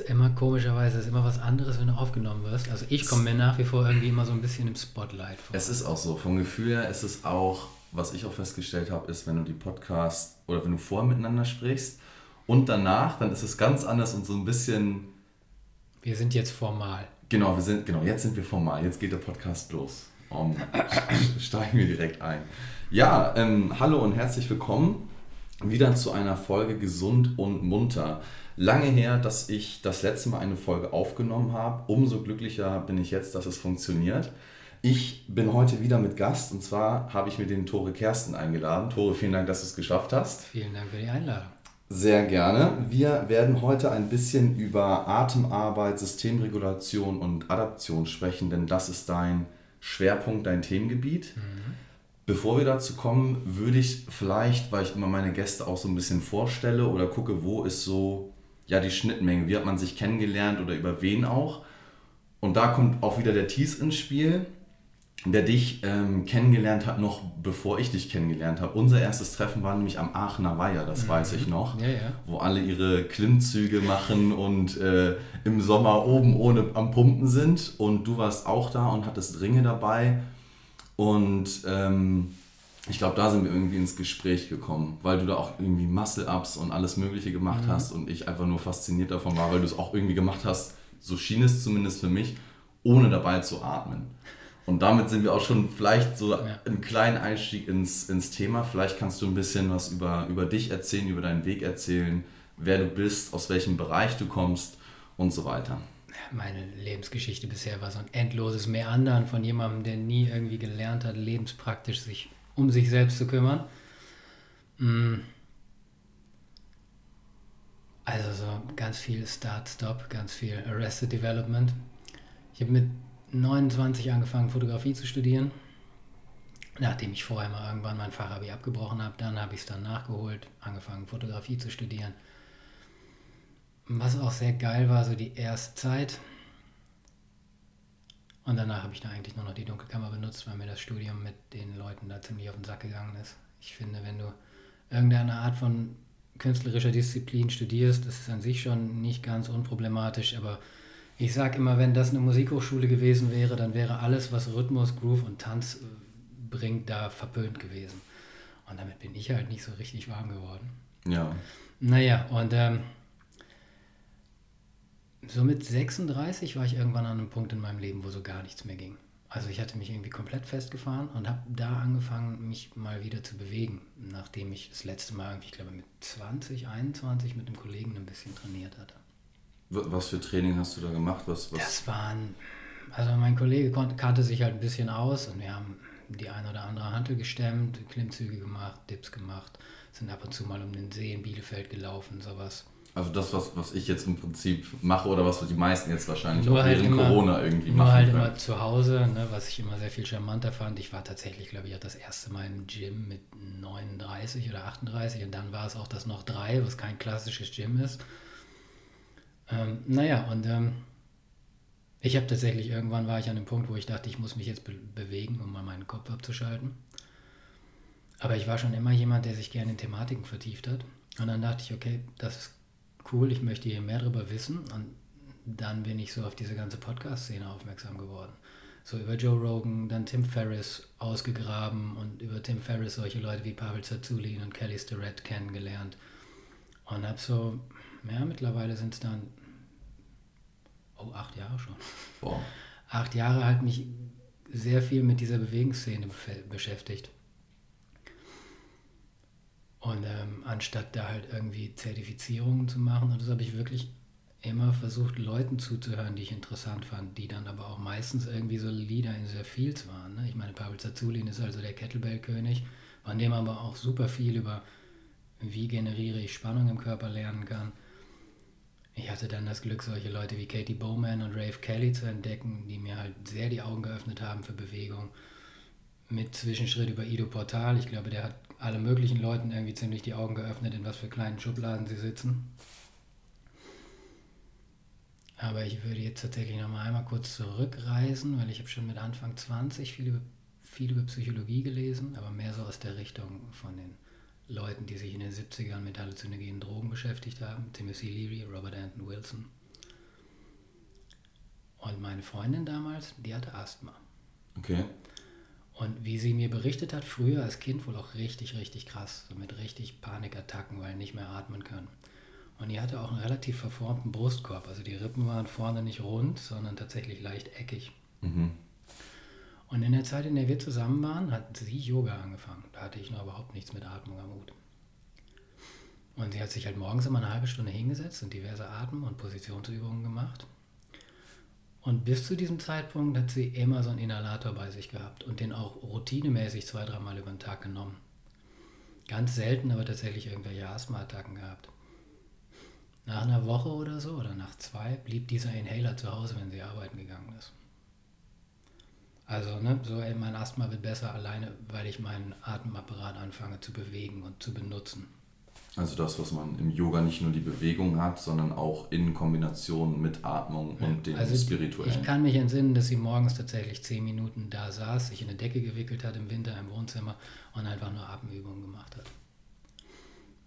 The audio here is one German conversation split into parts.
ist immer komischerweise, ist immer was anderes, wenn du aufgenommen wirst. Also ich komme mir nach wie vor irgendwie immer so ein bisschen im Spotlight vor. Es ist auch so. Vom Gefühl her ist es auch, was ich auch festgestellt habe, ist, wenn du die Podcast oder wenn du vorher miteinander sprichst und danach, dann ist es ganz anders und so ein bisschen. Wir sind jetzt formal. Genau, wir sind, genau, jetzt sind wir formal. Jetzt geht der Podcast los. Um, steigen wir direkt ein. Ja, ähm, hallo und herzlich willkommen wieder zu einer Folge Gesund und Munter. Lange her, dass ich das letzte Mal eine Folge aufgenommen habe. Umso glücklicher bin ich jetzt, dass es funktioniert. Ich bin heute wieder mit Gast und zwar habe ich mir den Tore Kersten eingeladen. Tore, vielen Dank, dass du es geschafft hast. Vielen Dank für die Einladung. Sehr gerne. Wir werden heute ein bisschen über Atemarbeit, Systemregulation und Adaption sprechen, denn das ist dein Schwerpunkt, dein Themengebiet. Mhm. Bevor wir dazu kommen, würde ich vielleicht, weil ich immer meine Gäste auch so ein bisschen vorstelle oder gucke, wo ist so ja die Schnittmenge, wie hat man sich kennengelernt oder über wen auch. Und da kommt auch wieder der Thies ins Spiel, der dich ähm, kennengelernt hat, noch bevor ich dich kennengelernt habe. Unser erstes Treffen war nämlich am Aachener Weiher, das mhm. weiß ich noch, ja, ja. wo alle ihre Klimmzüge machen und äh, im Sommer oben ohne am Pumpen sind. Und du warst auch da und hattest Ringe dabei. Und ähm, ich glaube, da sind wir irgendwie ins Gespräch gekommen, weil du da auch irgendwie Muscle-Ups und alles Mögliche gemacht mhm. hast und ich einfach nur fasziniert davon war, weil du es auch irgendwie gemacht hast, so schien es zumindest für mich, ohne dabei zu atmen. Und damit sind wir auch schon vielleicht so ja. einen kleinen Einstieg ins, ins Thema. Vielleicht kannst du ein bisschen was über, über dich erzählen, über deinen Weg erzählen, wer du bist, aus welchem Bereich du kommst und so weiter meine Lebensgeschichte bisher war so ein endloses Meandern von jemandem, der nie irgendwie gelernt hat, lebenspraktisch sich um sich selbst zu kümmern. Mm. Also so ganz viel Start-Stop, ganz viel Arrested Development. Ich habe mit 29 angefangen, Fotografie zu studieren. Nachdem ich vorher mal irgendwann mein Fachabi abgebrochen habe, dann habe ich es dann nachgeholt, angefangen, Fotografie zu studieren was auch sehr geil war, so die erste Zeit. Und danach habe ich da eigentlich nur noch die Dunkelkammer benutzt, weil mir das Studium mit den Leuten da ziemlich auf den Sack gegangen ist. Ich finde, wenn du irgendeine Art von künstlerischer Disziplin studierst, das ist an sich schon nicht ganz unproblematisch, aber ich sage immer, wenn das eine Musikhochschule gewesen wäre, dann wäre alles, was Rhythmus, Groove und Tanz äh, bringt, da verpönt gewesen. Und damit bin ich halt nicht so richtig warm geworden. Ja. Naja, und ähm, so mit 36 war ich irgendwann an einem Punkt in meinem Leben, wo so gar nichts mehr ging. Also ich hatte mich irgendwie komplett festgefahren und habe da angefangen, mich mal wieder zu bewegen, nachdem ich das letzte Mal, ich glaube mit 20, 21 mit einem Kollegen ein bisschen trainiert hatte. Was für Training hast du da gemacht? Was, was? Das waren, also mein Kollege konnte, kannte sich halt ein bisschen aus und wir haben die ein oder andere Hantel gestemmt, Klimmzüge gemacht, Dips gemacht, sind ab und zu mal um den See in Bielefeld gelaufen, sowas. Also das, was, was ich jetzt im Prinzip mache oder was die meisten jetzt wahrscheinlich nur auch halt während immer, Corona irgendwie machen. Nur halt können. immer zu Hause, ne, was ich immer sehr viel charmanter fand. Ich war tatsächlich, glaube ich, auch das erste Mal im Gym mit 39 oder 38 und dann war es auch das noch drei, was kein klassisches Gym ist. Ähm, naja, und ähm, ich habe tatsächlich, irgendwann war ich an dem Punkt, wo ich dachte, ich muss mich jetzt be bewegen, um mal meinen Kopf abzuschalten. Aber ich war schon immer jemand, der sich gerne in Thematiken vertieft hat. Und dann dachte ich, okay, das ist cool, ich möchte hier mehr darüber wissen. Und dann bin ich so auf diese ganze Podcast-Szene aufmerksam geworden. So über Joe Rogan, dann Tim Ferriss ausgegraben und über Tim Ferriss solche Leute wie Pavel Zazulin und Kelly Starrett kennengelernt. Und habe so, ja, mittlerweile sind es dann, oh, acht Jahre schon. Wow. Acht Jahre halt mich sehr viel mit dieser Bewegungsszene beschäftigt. Und ähm, anstatt da halt irgendwie Zertifizierungen zu machen, und das habe ich wirklich immer versucht, Leuten zuzuhören, die ich interessant fand, die dann aber auch meistens irgendwie so Leader in sehr Fields waren. Ne? Ich meine, Pavel Zazulin ist also der Kettlebell-König, von dem aber auch super viel über, wie generiere ich Spannung im Körper lernen kann. Ich hatte dann das Glück, solche Leute wie Katie Bowman und Rafe Kelly zu entdecken, die mir halt sehr die Augen geöffnet haben für Bewegung. Mit Zwischenschritt über Ido Portal. Ich glaube, der hat alle möglichen Leuten irgendwie ziemlich die Augen geöffnet, in was für kleinen Schubladen sie sitzen. Aber ich würde jetzt tatsächlich noch mal einmal kurz zurückreisen, weil ich habe schon mit Anfang 20 viel über, viel über Psychologie gelesen, aber mehr so aus der Richtung von den Leuten, die sich in den 70ern mit halluzinogenen Drogen beschäftigt haben. Timothy Leary, Robert Anton Wilson. meine Freundin damals, die hatte Asthma. Okay. Und wie sie mir berichtet hat, früher als Kind wohl auch richtig, richtig krass, so mit richtig Panikattacken, weil nicht mehr atmen können. Und die hatte auch einen relativ verformten Brustkorb. Also die Rippen waren vorne nicht rund, sondern tatsächlich leicht eckig. Mhm. Und in der Zeit, in der wir zusammen waren, hat sie Yoga angefangen. Da hatte ich noch überhaupt nichts mit Atmung am Hut. Und sie hat sich halt morgens immer eine halbe Stunde hingesetzt und diverse Atem- und Positionsübungen gemacht. Und bis zu diesem Zeitpunkt hat sie immer so einen Inhalator bei sich gehabt und den auch routinemäßig zwei, dreimal über den Tag genommen. Ganz selten aber tatsächlich irgendwelche Asthma-Attacken gehabt. Nach einer Woche oder so oder nach zwei blieb dieser Inhaler zu Hause, wenn sie arbeiten gegangen ist. Also, ne, so ey, mein Asthma wird besser alleine, weil ich meinen Atemapparat anfange zu bewegen und zu benutzen. Also das, was man im Yoga nicht nur die Bewegung hat, sondern auch in Kombination mit Atmung Ja, und dem also spirituellen. Ich kann mich entsinnen, dass sie morgens tatsächlich zehn Minuten da saß, sich in eine Decke gewickelt hat im Winter im Wohnzimmer und einfach nur Atemübungen gemacht hat.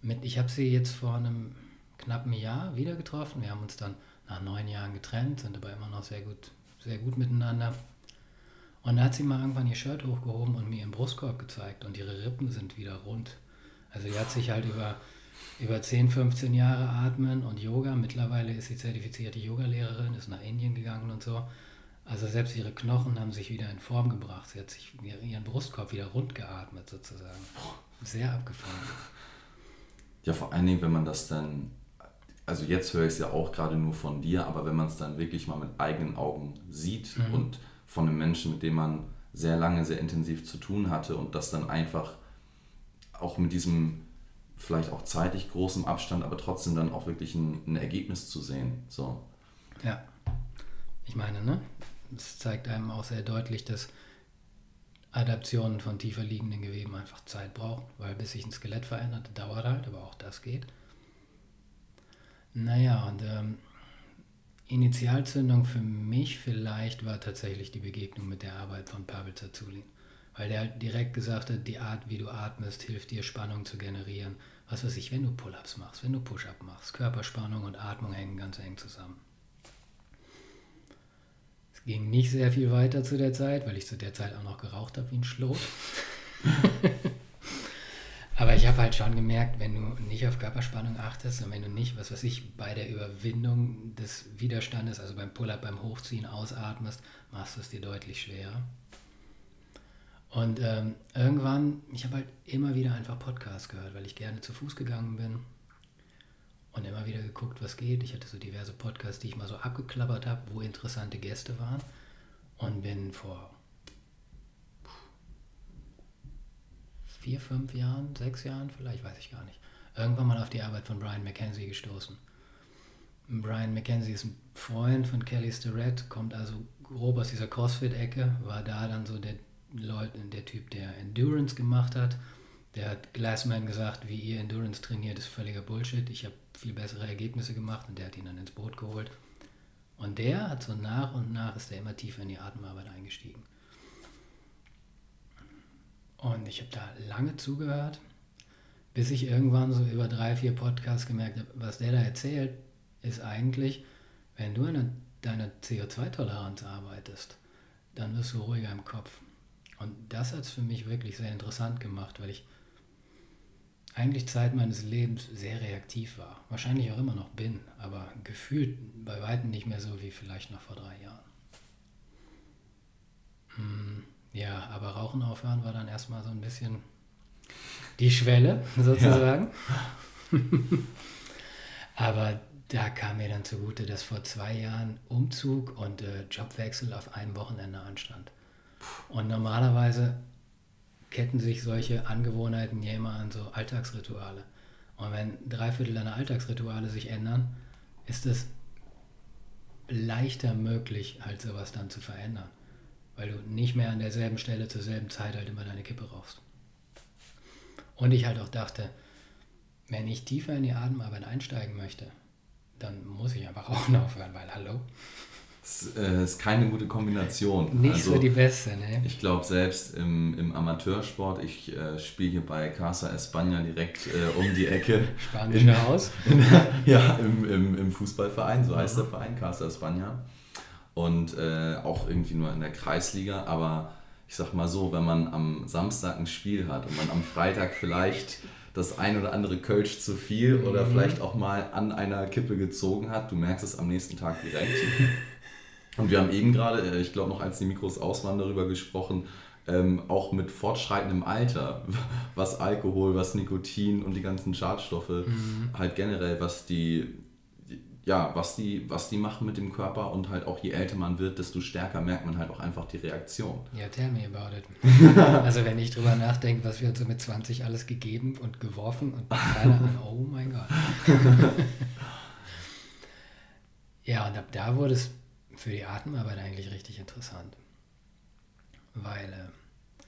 Mit, ich habe sie jetzt vor einem knappen Jahr wieder getroffen. Wir haben uns dann nach neun Jahren getrennt, sind aber immer noch sehr gut, sehr gut miteinander. Und da hat sie mal irgendwann ihr Shirt hochgehoben und mir ihren Brustkorb gezeigt und ihre Rippen sind wieder rund. Also die hat sich halt über, über 10, 15 Jahre Atmen und Yoga. Mittlerweile ist sie zertifizierte Yogalehrerin, ist nach Indien gegangen und so. Also selbst ihre Knochen haben sich wieder in Form gebracht. Sie hat sich ihren Brustkorb wieder rund geatmet sozusagen. Sehr abgefahren. Ja, vor allen Dingen, wenn man das dann, also jetzt höre ich es ja auch gerade nur von dir, aber wenn man es dann wirklich mal mit eigenen Augen sieht Mhm. und von einem Menschen, mit dem man sehr lange, sehr intensiv zu tun hatte und das dann einfach auch mit diesem vielleicht auch zeitlich großem Abstand, aber trotzdem dann auch wirklich ein, ein Ergebnis zu sehen. So. Ja. Ich meine, ne? Es zeigt einem auch sehr deutlich, dass Adaptionen von tiefer liegenden Geweben einfach Zeit brauchen, weil bis sich ein Skelett verändert, dauert halt, aber auch das geht. Naja, und ähm, Initialzündung für mich vielleicht war tatsächlich die Begegnung mit der Arbeit von Pavel Zazulin. Weil der halt direkt gesagt hat, die Art, wie du atmest, hilft dir Spannung zu generieren. Was weiß ich, wenn du Pull-ups machst, wenn du Push-up machst, Körperspannung und Atmung hängen ganz eng zusammen. Es ging nicht sehr viel weiter zu der Zeit, weil ich zu der Zeit auch noch geraucht habe wie ein Schlot. Aber ich habe halt schon gemerkt, wenn du nicht auf Körperspannung achtest und wenn du nicht, was weiß ich, bei der Überwindung des Widerstandes, also beim Pull-up, beim Hochziehen ausatmest, machst du es dir deutlich schwerer. Und ähm, irgendwann, ich habe halt immer wieder einfach Podcasts gehört, weil ich gerne zu Fuß gegangen bin und immer wieder geguckt, was geht. Ich hatte so diverse Podcasts, die ich mal so abgeklappert habe, wo interessante Gäste waren und bin vor vier, fünf Jahren, sechs Jahren vielleicht, weiß ich gar nicht, irgendwann mal auf die Arbeit von Brian McKenzie gestoßen. Brian McKenzie ist ein Freund von Kelly Starrett, kommt also grob aus dieser CrossFit-Ecke, war da dann so der, Leut, der Typ, der Endurance gemacht hat. Der hat Glassman gesagt, wie ihr Endurance trainiert, ist völliger Bullshit. Ich habe viel bessere Ergebnisse gemacht und der hat ihn dann ins Boot geholt. Und der hat so nach und nach ist er immer tiefer in die Atemarbeit eingestiegen. Und ich habe da lange zugehört, bis ich irgendwann so über drei, vier Podcasts gemerkt habe, was der da erzählt, ist eigentlich, wenn du an deiner CO2-Toleranz arbeitest, dann wirst du ruhiger im Kopf. Und das hat es für mich wirklich sehr interessant gemacht, weil ich eigentlich Zeit meines Lebens sehr reaktiv war. Wahrscheinlich auch immer noch bin, aber gefühlt bei weitem nicht mehr so wie vielleicht noch vor drei Jahren. Hm, ja, aber Rauchen aufhören war dann erstmal so ein bisschen die Schwelle sozusagen. Ja. aber da kam mir dann zugute, dass vor zwei Jahren Umzug und äh, Jobwechsel auf einem Wochenende anstand. Und normalerweise ketten sich solche Angewohnheiten ja immer an so Alltagsrituale. Und wenn drei Viertel deiner Alltagsrituale sich ändern, ist es leichter möglich, halt sowas dann zu verändern. Weil du nicht mehr an derselben Stelle zur selben Zeit halt immer deine Kippe rauchst. Und ich halt auch dachte, wenn ich tiefer in die Atemarbeit einsteigen möchte, dann muss ich einfach rauchen aufhören, weil hallo. Das äh, ist keine gute Kombination. Nicht also, so die beste, ne? Ich glaube, selbst im, im Amateursport, ich äh, spiele hier bei Casa España direkt äh, um die Ecke. Spanische Haus? ja, im, im, im Fußballverein, so heißt der Verein, Casa España. und äh, auch irgendwie nur in der Kreisliga, aber ich sag mal so, wenn man am Samstag ein Spiel hat und man am Freitag vielleicht das ein oder andere Kölsch zu viel oder mhm. vielleicht auch mal an einer Kippe gezogen hat, du merkst es am nächsten Tag direkt. Und wir haben eben gerade, äh, ich glaube noch als die Mikros aus waren, darüber gesprochen, ähm, auch mit fortschreitendem Alter, was Alkohol, was Nikotin und die ganzen Schadstoffe, mhm. halt generell, was die, ja, was die, was die machen mit dem Körper und halt auch je älter man wird, desto stärker merkt man halt auch einfach die Reaktion. Ja, tell me about it. also wenn ich drüber nachdenke, was wir uns so mit 20 alles gegeben und geworfen und keiner an, oh mein Gott. ja, und ab da wurde es für die Atemarbeit eigentlich richtig interessant. Weil äh,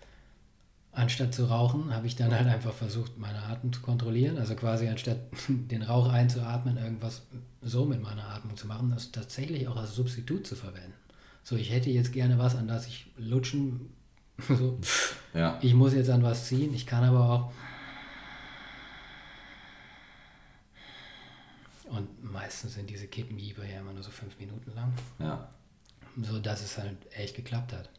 anstatt zu rauchen, habe ich dann halt einfach versucht, meine Atmung zu kontrollieren. Also quasi anstatt den Rauch einzuatmen, irgendwas so mit meiner Atmung zu machen, das tatsächlich auch als Substitut zu verwenden. So, ich hätte jetzt gerne was, an das ich lutschen, so, ja. ich muss jetzt an was ziehen, ich kann aber auch. Und meistens sind diese Kippenhiebe ja immer nur so fünf Minuten lang. Ja. So dass es halt echt geklappt hat.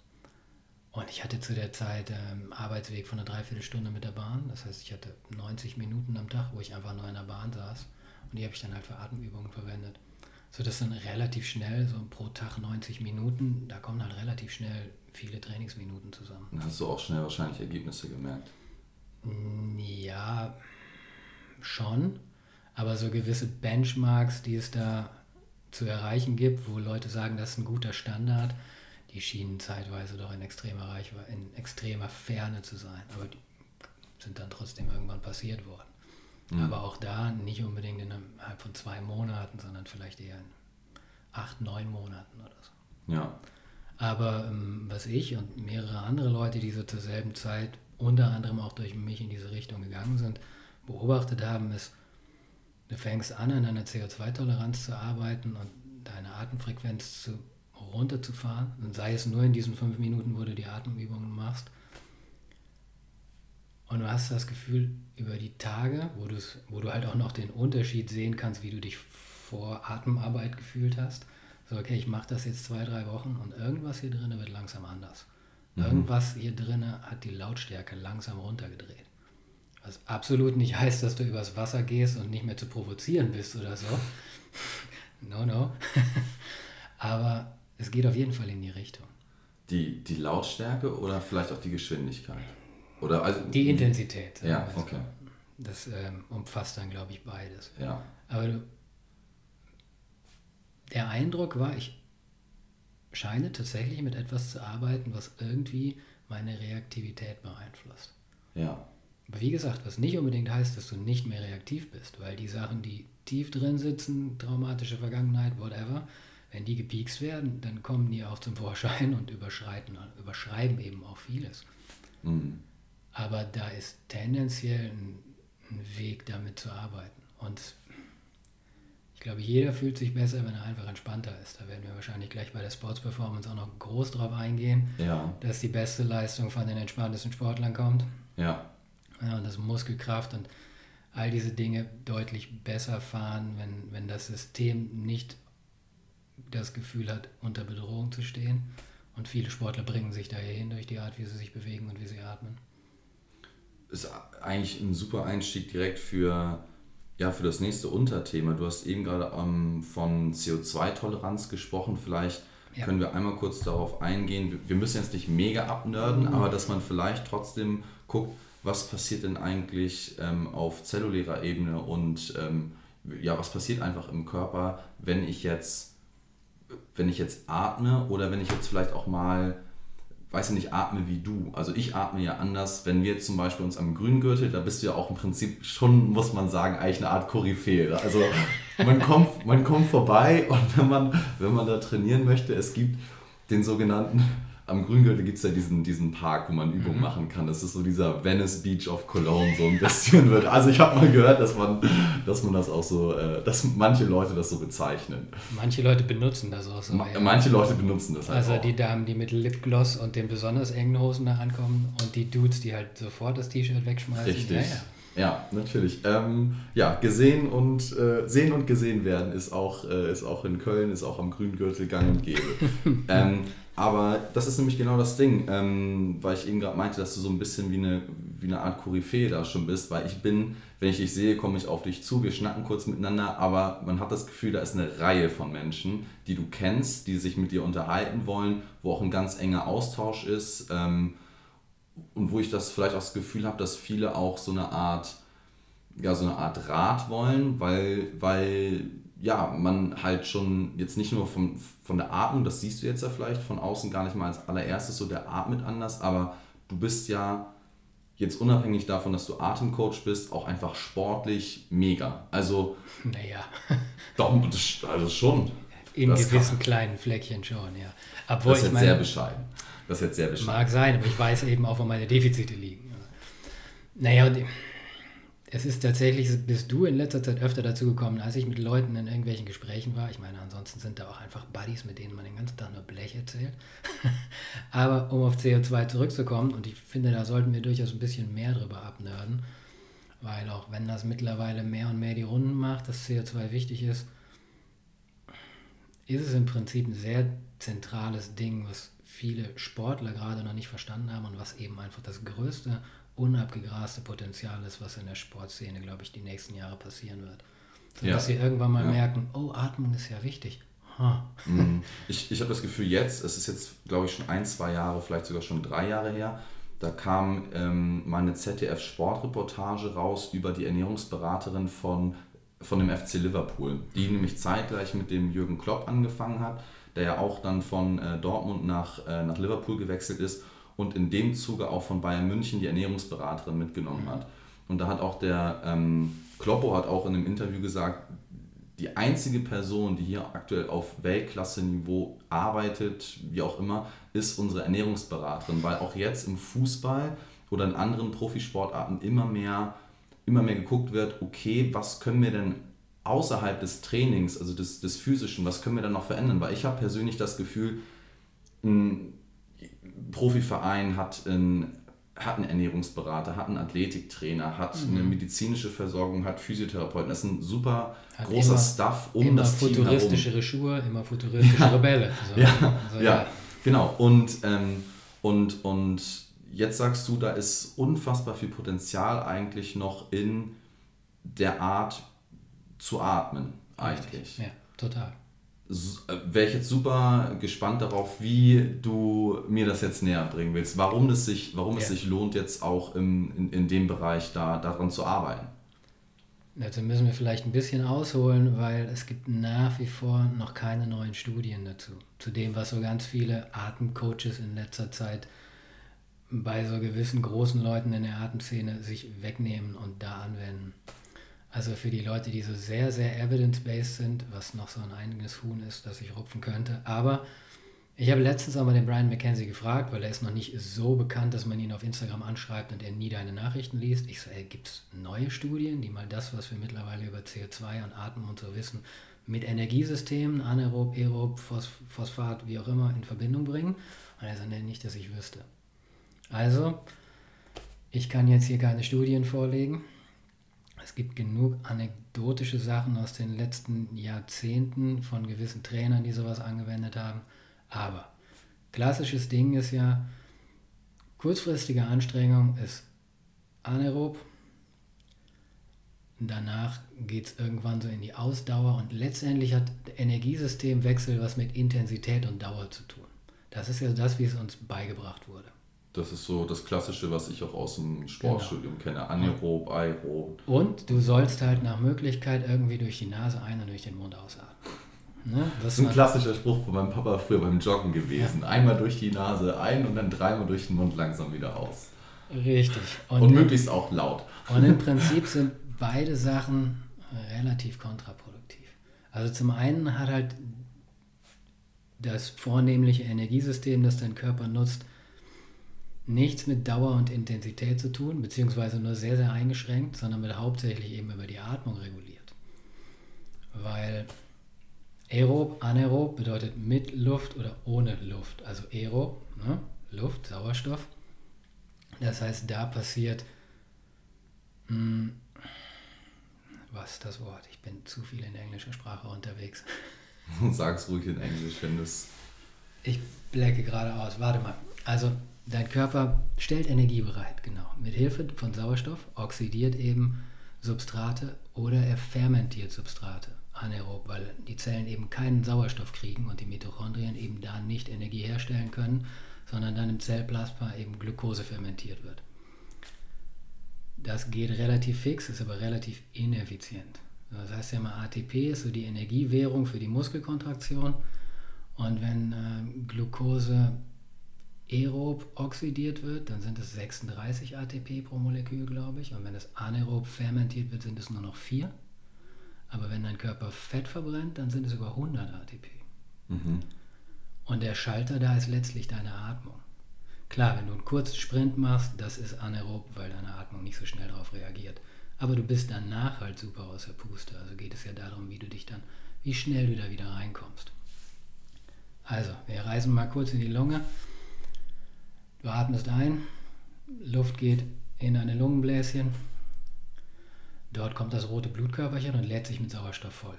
Und ich hatte zu der Zeit ähm, Arbeitsweg von einer Dreiviertelstunde mit der Bahn. Das heißt, ich hatte 90 Minuten am Tag, wo ich einfach nur in der Bahn saß. Und die habe ich dann halt für Atemübungen verwendet. So dass dann relativ schnell, so pro Tag 90 Minuten, da kommen halt relativ schnell viele Trainingsminuten zusammen. Dann hast du auch schnell wahrscheinlich Ergebnisse gemerkt. Ja, schon. Aber so gewisse Benchmarks, die es da zu erreichen gibt, wo Leute sagen, das ist ein guter Standard, die schienen zeitweise doch in extremer Reichweite, in extremer Ferne zu sein. Aber die sind dann trotzdem irgendwann passiert worden. Mhm. Aber auch da nicht unbedingt innerhalb von zwei Monaten, sondern vielleicht eher in acht, neun Monaten oder so. Ja. Aber ähm, was ich und mehrere andere Leute, die so zur selben Zeit unter anderem auch durch mich in diese Richtung gegangen sind, beobachtet haben, ist, du fängst an, an einer CO2-Toleranz zu arbeiten und deine Atemfrequenz zu runterzufahren, und sei es nur in diesen fünf Minuten, wo du die Atemübungen machst. Und du hast das Gefühl, über die Tage, wo, wo du halt auch noch den Unterschied sehen kannst, wie du dich vor Atemarbeit gefühlt hast. So, okay, ich mache das jetzt zwei, drei Wochen und irgendwas hier drin wird langsam anders. Mhm. Irgendwas hier drin hat die Lautstärke langsam runtergedreht. Was absolut nicht heißt, dass du übers Wasser gehst und nicht mehr zu provozieren bist oder so. no, no. Aber es geht auf jeden Fall in die Richtung. Die, die Lautstärke oder vielleicht auch die Geschwindigkeit? Oder also, die Intensität. Ja, okay. Das ähm, umfasst dann, glaube ich, beides. Ja. Aber du, der Eindruck war, ich scheine tatsächlich mit etwas zu arbeiten, was irgendwie meine Reaktivität beeinflusst. Ja. Aber wie gesagt, was nicht unbedingt heißt, dass du nicht mehr reaktiv bist, weil die Sachen, die tief drin sitzen, traumatische Vergangenheit, whatever, wenn die gepiekst werden, dann kommen die auch zum Vorschein und überschreiten, überschreiben eben auch vieles. Mhm. Aber da ist tendenziell ein, ein, Weg, damit zu arbeiten. Und ich glaube, jeder fühlt sich besser, wenn er einfach entspannter ist. Da werden wir wahrscheinlich gleich bei der Sports Performance auch noch groß drauf eingehen, ja. dass die beste Leistung von den entspanntesten Sportlern kommt. Ja. Ja und dass Muskelkraft und all diese Dinge deutlich besser fahren, wenn, wenn das System nicht das Gefühl hat, unter Bedrohung zu stehen. Und viele Sportler bringen sich daher hin durch die Art, wie sie sich bewegen und wie sie atmen. Ist eigentlich ein super Einstieg direkt für, ja, für das nächste Unterthema. Du hast eben gerade ähm, von CO2-Toleranz gesprochen. Vielleicht ja. können wir einmal kurz darauf eingehen. Wir müssen jetzt nicht mega abnörden, mhm. aber dass man vielleicht trotzdem guckt, was passiert denn eigentlich ähm, auf zellulärer Ebene und ähm, ja, was passiert einfach im Körper, wenn ich jetzt wenn ich jetzt atme oder wenn ich jetzt vielleicht auch mal, weiß ich nicht, atme wie du. Also ich atme ja anders. Wenn wir zum Beispiel uns am Grüngürtel, da bist du ja auch im Prinzip schon, muss man sagen, eigentlich eine Art Koryphäe. Also man kommt, man kommt vorbei und wenn man, wenn man da trainieren möchte, es gibt den sogenannten am Grüngürtel gibt es ja diesen, diesen Park, wo man Übungen mhm. machen kann. Das ist so dieser Venice Beach of Cologne, so ein bisschen wird. Also ich habe mal gehört, dass man, dass man das auch so, äh, dass manche Leute das so bezeichnen. Manche Leute benutzen das auch so. Ma ja. Manche Leute benutzen das halt Also auch. die Damen, die mit Lipgloss und den besonders engen Hosen da ankommen und die Dudes, die halt sofort das T-Shirt wegschmeißen. Richtig. Ja, ja. Ja, natürlich. Ähm, ja, gesehen und äh, sehen und gesehen werden ist auch, äh, ist auch in Köln, ist auch am Grüngürtel gang und gäbe. ähm, aber das ist nämlich genau das Ding, ähm, weil ich eben gerade meinte, dass du so ein bisschen wie eine, wie eine Art Koryphäe da schon bist, weil ich bin, wenn ich dich sehe, komme ich auf dich zu, wir schnacken kurz miteinander, aber man hat das Gefühl, da ist eine Reihe von Menschen, die du kennst, die sich mit dir unterhalten wollen, wo auch ein ganz enger Austausch ist ähm, und wo ich das vielleicht auch das Gefühl habe, dass viele auch so eine Art, ja, so eine Art Rat wollen, weil, weil ja, man halt schon jetzt nicht nur vom, von der Atmung, das siehst du jetzt ja vielleicht von außen gar nicht mal als allererstes so, der atmet anders, aber du bist ja jetzt unabhängig davon, dass du Atemcoach bist, auch einfach sportlich mega. Also, naja. Doch, also schon. In das gewissen kann. kleinen Fleckchen schon, ja. Obwohl das ist jetzt meine, sehr bescheiden. Das ist jetzt sehr bescheiden. Mag sein, aber ich weiß eben auch, wo meine Defizite liegen. Naja, und es ist tatsächlich, bist du in letzter Zeit öfter dazu gekommen, als ich mit Leuten in irgendwelchen Gesprächen war. Ich meine, ansonsten sind da auch einfach Buddies, mit denen man den ganzen Tag nur Blech erzählt. Aber um auf CO2 zurückzukommen, und ich finde, da sollten wir durchaus ein bisschen mehr drüber abnörden, weil auch wenn das mittlerweile mehr und mehr die Runden macht, dass CO2 wichtig ist, ist es im Prinzip ein sehr zentrales Ding, was viele Sportler gerade noch nicht verstanden haben und was eben einfach das größte unabgegraste Potenzial ist, was in der Sportszene, glaube ich, die nächsten Jahre passieren wird. Sodass ja. sie irgendwann mal ja. merken, oh, Atmung ist ja wichtig. Huh. Mhm. Ich, ich habe das Gefühl, jetzt, es ist jetzt, glaube ich, schon ein, zwei Jahre, vielleicht sogar schon drei Jahre her, da kam ähm, meine ZDF-Sportreportage raus über die Ernährungsberaterin von, von dem FC Liverpool, die nämlich zeitgleich mit dem Jürgen Klopp angefangen hat, der ja auch dann von äh, Dortmund nach, äh, nach Liverpool gewechselt ist und in dem Zuge auch von Bayern München die Ernährungsberaterin mitgenommen hat. Und da hat auch der ähm, Kloppo hat auch in einem Interview gesagt, die einzige Person, die hier aktuell auf Weltklasse-Niveau arbeitet, wie auch immer, ist unsere Ernährungsberaterin, weil auch jetzt im Fußball oder in anderen Profisportarten immer mehr, immer mehr geguckt wird, okay, was können wir denn außerhalb des Trainings, also des, des Physischen, was können wir dann noch verändern? Weil ich habe persönlich das Gefühl, ein Profiverein hat einen, hat einen Ernährungsberater, hat einen Athletiktrainer, hat mhm. eine medizinische Versorgung, hat Physiotherapeuten. Das ist ein super hat großer immer, Stuff um immer das Team futuristischere Schuhe, immer futuristischere Bälle. So. Ja, so, ja, ja, genau. Und, ähm, und, und jetzt sagst du, da ist unfassbar viel Potenzial eigentlich noch in der Art zu atmen, eigentlich. Ja, total. Äh, wäre ich jetzt super gespannt darauf, wie du mir das jetzt näher bringen willst. Warum es sich, warum ja. es sich lohnt, jetzt auch im, in, in dem Bereich da, daran zu arbeiten. Dazu müssen wir vielleicht ein bisschen ausholen, weil es gibt nach wie vor noch keine neuen Studien dazu. Zu dem, was so ganz viele Atemcoaches in letzter Zeit bei so gewissen großen Leuten in der Atemszene sich wegnehmen und da anwenden. Also für die Leute, die so sehr, sehr evidence-based sind, was noch so ein eigenes Huhn ist, das ich rupfen könnte. Aber ich habe letztens auch mal den Brian McKenzie gefragt, weil er ist noch nicht so bekannt, dass man ihn auf Instagram anschreibt und er nie deine Nachrichten liest. Ich ey, gibt es neue Studien, die mal das, was wir mittlerweile über CO2 und Atmen und so wissen, mit Energiesystemen, Anaerob, Aerob, Phosphat, wie auch immer, in Verbindung bringen? Und er sagt, nicht, dass ich wüsste. Also, ich kann jetzt hier keine Studien vorlegen. Es gibt genug anekdotische Sachen aus den letzten Jahrzehnten von gewissen Trainern, die sowas angewendet haben. Aber klassisches Ding ist ja, kurzfristige Anstrengung ist anaerob. Danach geht es irgendwann so in die Ausdauer und letztendlich hat Energiesystemwechsel was mit Intensität und Dauer zu tun. Das ist ja das, wie es uns beigebracht wurde. Das ist so das Klassische, was ich auch aus dem Sportstudium genau. kenne. Anaerob, aerob. Und du sollst halt nach Möglichkeit irgendwie durch die Nase ein und durch den Mund ausatmen. Ne? Das ist ein klassischer Spruch von meinem Papa früher beim Joggen gewesen. Ja. Einmal durch die Nase ein und dann dreimal durch den Mund langsam wieder aus. Richtig. Und, und möglichst auch laut. Und im Prinzip sind beide Sachen relativ kontraproduktiv. Also zum einen hat halt das vornehmliche Energiesystem, das dein Körper nutzt, nichts mit Dauer und Intensität zu tun, beziehungsweise nur sehr, sehr eingeschränkt, sondern wird hauptsächlich eben über die Atmung reguliert. Weil aerob, anaerob bedeutet mit Luft oder ohne Luft. Also aerob, ne? Luft, Sauerstoff. Das heißt, da passiert Hm, was ist das Wort? Ich bin zu viel in englischer Sprache unterwegs. Sag's ruhig in Englisch, wenn das. Ich blecke gerade aus. Warte mal. Also, dein Körper stellt Energie bereit, genau. Mit Hilfe von Sauerstoff oxidiert eben Substrate oder er fermentiert Substrate anaerob, weil die Zellen eben keinen Sauerstoff kriegen und die Mitochondrien eben da nicht Energie herstellen können, sondern dann im Zellplasma eben Glucose fermentiert wird. Das geht relativ fix, ist aber relativ ineffizient. Das heißt ja immer, ATP ist so die Energiewährung für die Muskelkontraktion. Und wenn äh, Glucose aerob oxidiert wird, dann sind es 36 ATP pro Molekül, glaube ich. Und wenn es anaerob fermentiert wird, sind es nur noch 4. Aber wenn dein Körper Fett verbrennt, dann sind es über 100 ATP. Mhm. Und der Schalter da ist letztlich deine Atmung. Klar, wenn du einen kurzen Sprint machst, das ist anaerob, weil deine Atmung nicht so schnell darauf reagiert. Aber du bist danach halt super aus der Puste. Also geht es ja darum, wie du dich dann, wie schnell du da wieder reinkommst. Also, wir reisen mal kurz in die Lunge. Du atmest ein, Luft geht in deine Lungenbläschen. Dort kommt das rote Blutkörperchen und lädt sich mit Sauerstoff voll.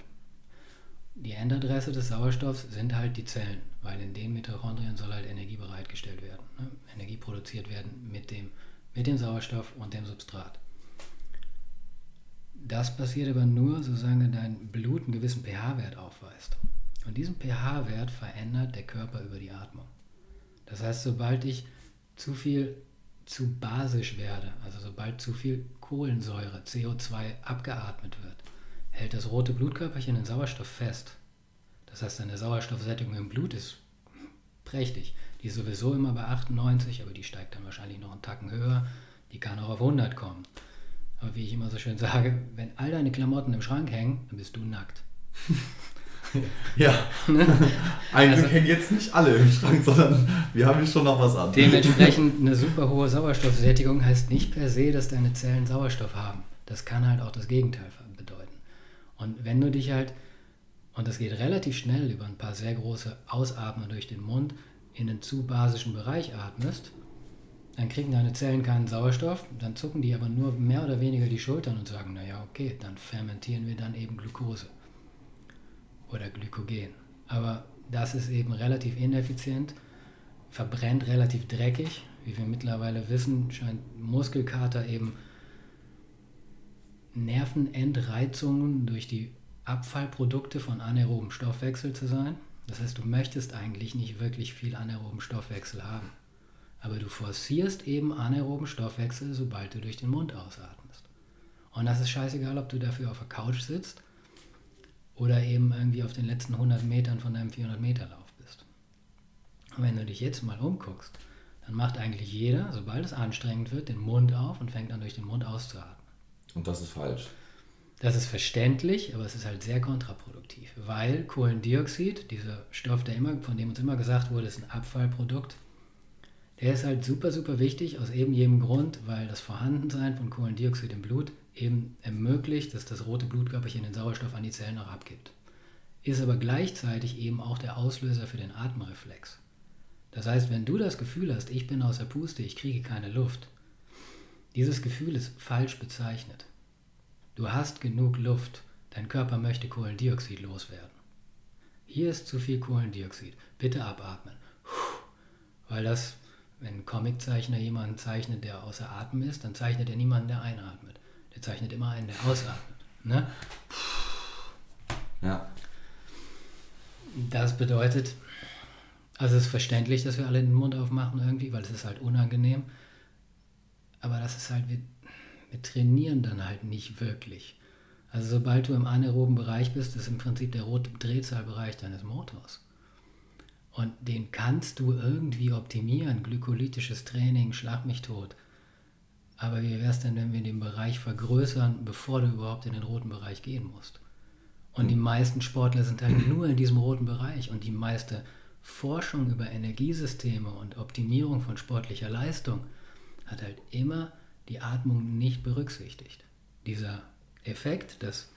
Die Endadresse des Sauerstoffs sind halt die Zellen, weil in den Mitochondrien soll halt Energie bereitgestellt werden. Ne? Energie produziert werden mit dem, mit dem Sauerstoff und dem Substrat. Das passiert aber nur, solange dein Blut einen gewissen pH-Wert aufweist. Und diesen pH-Wert verändert der Körper über die Atmung. Das heißt, sobald ich zu viel zu basisch werde, also sobald zu viel Kohlensäure, CO2 abgeatmet wird, hält das rote Blutkörperchen den Sauerstoff fest. Das heißt, deine Sauerstoffsättigung im Blut ist prächtig. Die ist sowieso immer bei 98, aber die steigt dann wahrscheinlich noch einen Tacken höher. Die kann auch auf 100 kommen. Aber wie ich immer so schön sage, wenn all deine Klamotten im Schrank hängen, dann bist du nackt. ja. Eigentlich also, hängen jetzt nicht alle im Schrank, sondern wir haben hier schon noch was an. Dementsprechend eine super hohe Sauerstoffsättigung heißt nicht per se, dass deine Zellen Sauerstoff haben. Das kann halt auch das Gegenteil bedeuten. Und wenn du dich halt, und das geht relativ schnell über ein paar sehr große Ausatmen durch den Mund, in einen zu basischen Bereich atmest, dann kriegen deine Zellen keinen Sauerstoff, dann zucken die aber nur mehr oder weniger die Schultern und sagen, naja, okay, dann fermentieren wir dann eben Glucose oder Glykogen. Aber das ist eben relativ ineffizient, verbrennt relativ dreckig. Wie wir mittlerweile wissen, scheint Muskelkater eben Nervenentreizungen durch die Abfallprodukte von anaerobem Stoffwechsel zu sein. Das heißt, du möchtest eigentlich nicht wirklich viel anaeroben Stoffwechsel haben. Aber du forcierst eben anaeroben Stoffwechsel, sobald du durch den Mund ausatmest. Und das ist scheißegal, ob du dafür auf der Couch sitzt oder eben irgendwie auf den letzten 100 Metern von deinem 400 Meter Lauf bist. Und wenn du dich jetzt mal umguckst, dann macht eigentlich jeder, sobald es anstrengend wird, den Mund auf und fängt an durch den Mund auszuatmen. Und das ist falsch. Das ist verständlich, aber es ist halt sehr kontraproduktiv, weil Kohlendioxid, dieser Stoff, der immer, von dem uns immer gesagt wurde, ist ein Abfallprodukt, der ist halt super, super wichtig aus eben jedem Grund, weil das Vorhandensein von Kohlendioxid im Blut eben ermöglicht, dass das rote Blutkörperchen den Sauerstoff an die Zellen auch abgibt. Ist aber gleichzeitig eben auch der Auslöser für den Atemreflex. Das heißt, wenn du das Gefühl hast, ich bin aus der Puste, ich kriege keine Luft, dieses Gefühl ist falsch bezeichnet. Du hast genug Luft. Dein Körper möchte Kohlendioxid loswerden. Hier ist zu viel Kohlendioxid. Bitte abatmen. Weil das, wenn ein Comiczeichner jemanden zeichnet, der außer Atem ist, dann zeichnet er niemanden, der einatmet. Der zeichnet immer einen, der ausatmet. Ne? Ja. Das bedeutet, also es ist verständlich, dass wir alle den Mund aufmachen irgendwie, weil es ist halt unangenehm. Aber das ist halt, wir, wir trainieren dann halt nicht wirklich. Also sobald du im anaeroben Bereich bist, ist im Prinzip der rote Drehzahlbereich deines Motors. Und den kannst du irgendwie optimieren, glykolytisches Training, schlag mich tot. Aber wie wäre es denn, wenn wir den Bereich vergrößern, bevor du überhaupt in den roten Bereich gehen musst? Und die meisten Sportler sind halt nur in diesem roten Bereich und die meiste Forschung über Energiesysteme und Optimierung von sportlicher Leistung hat halt immer die Atmung nicht berücksichtigt. Dieser Effekt, dass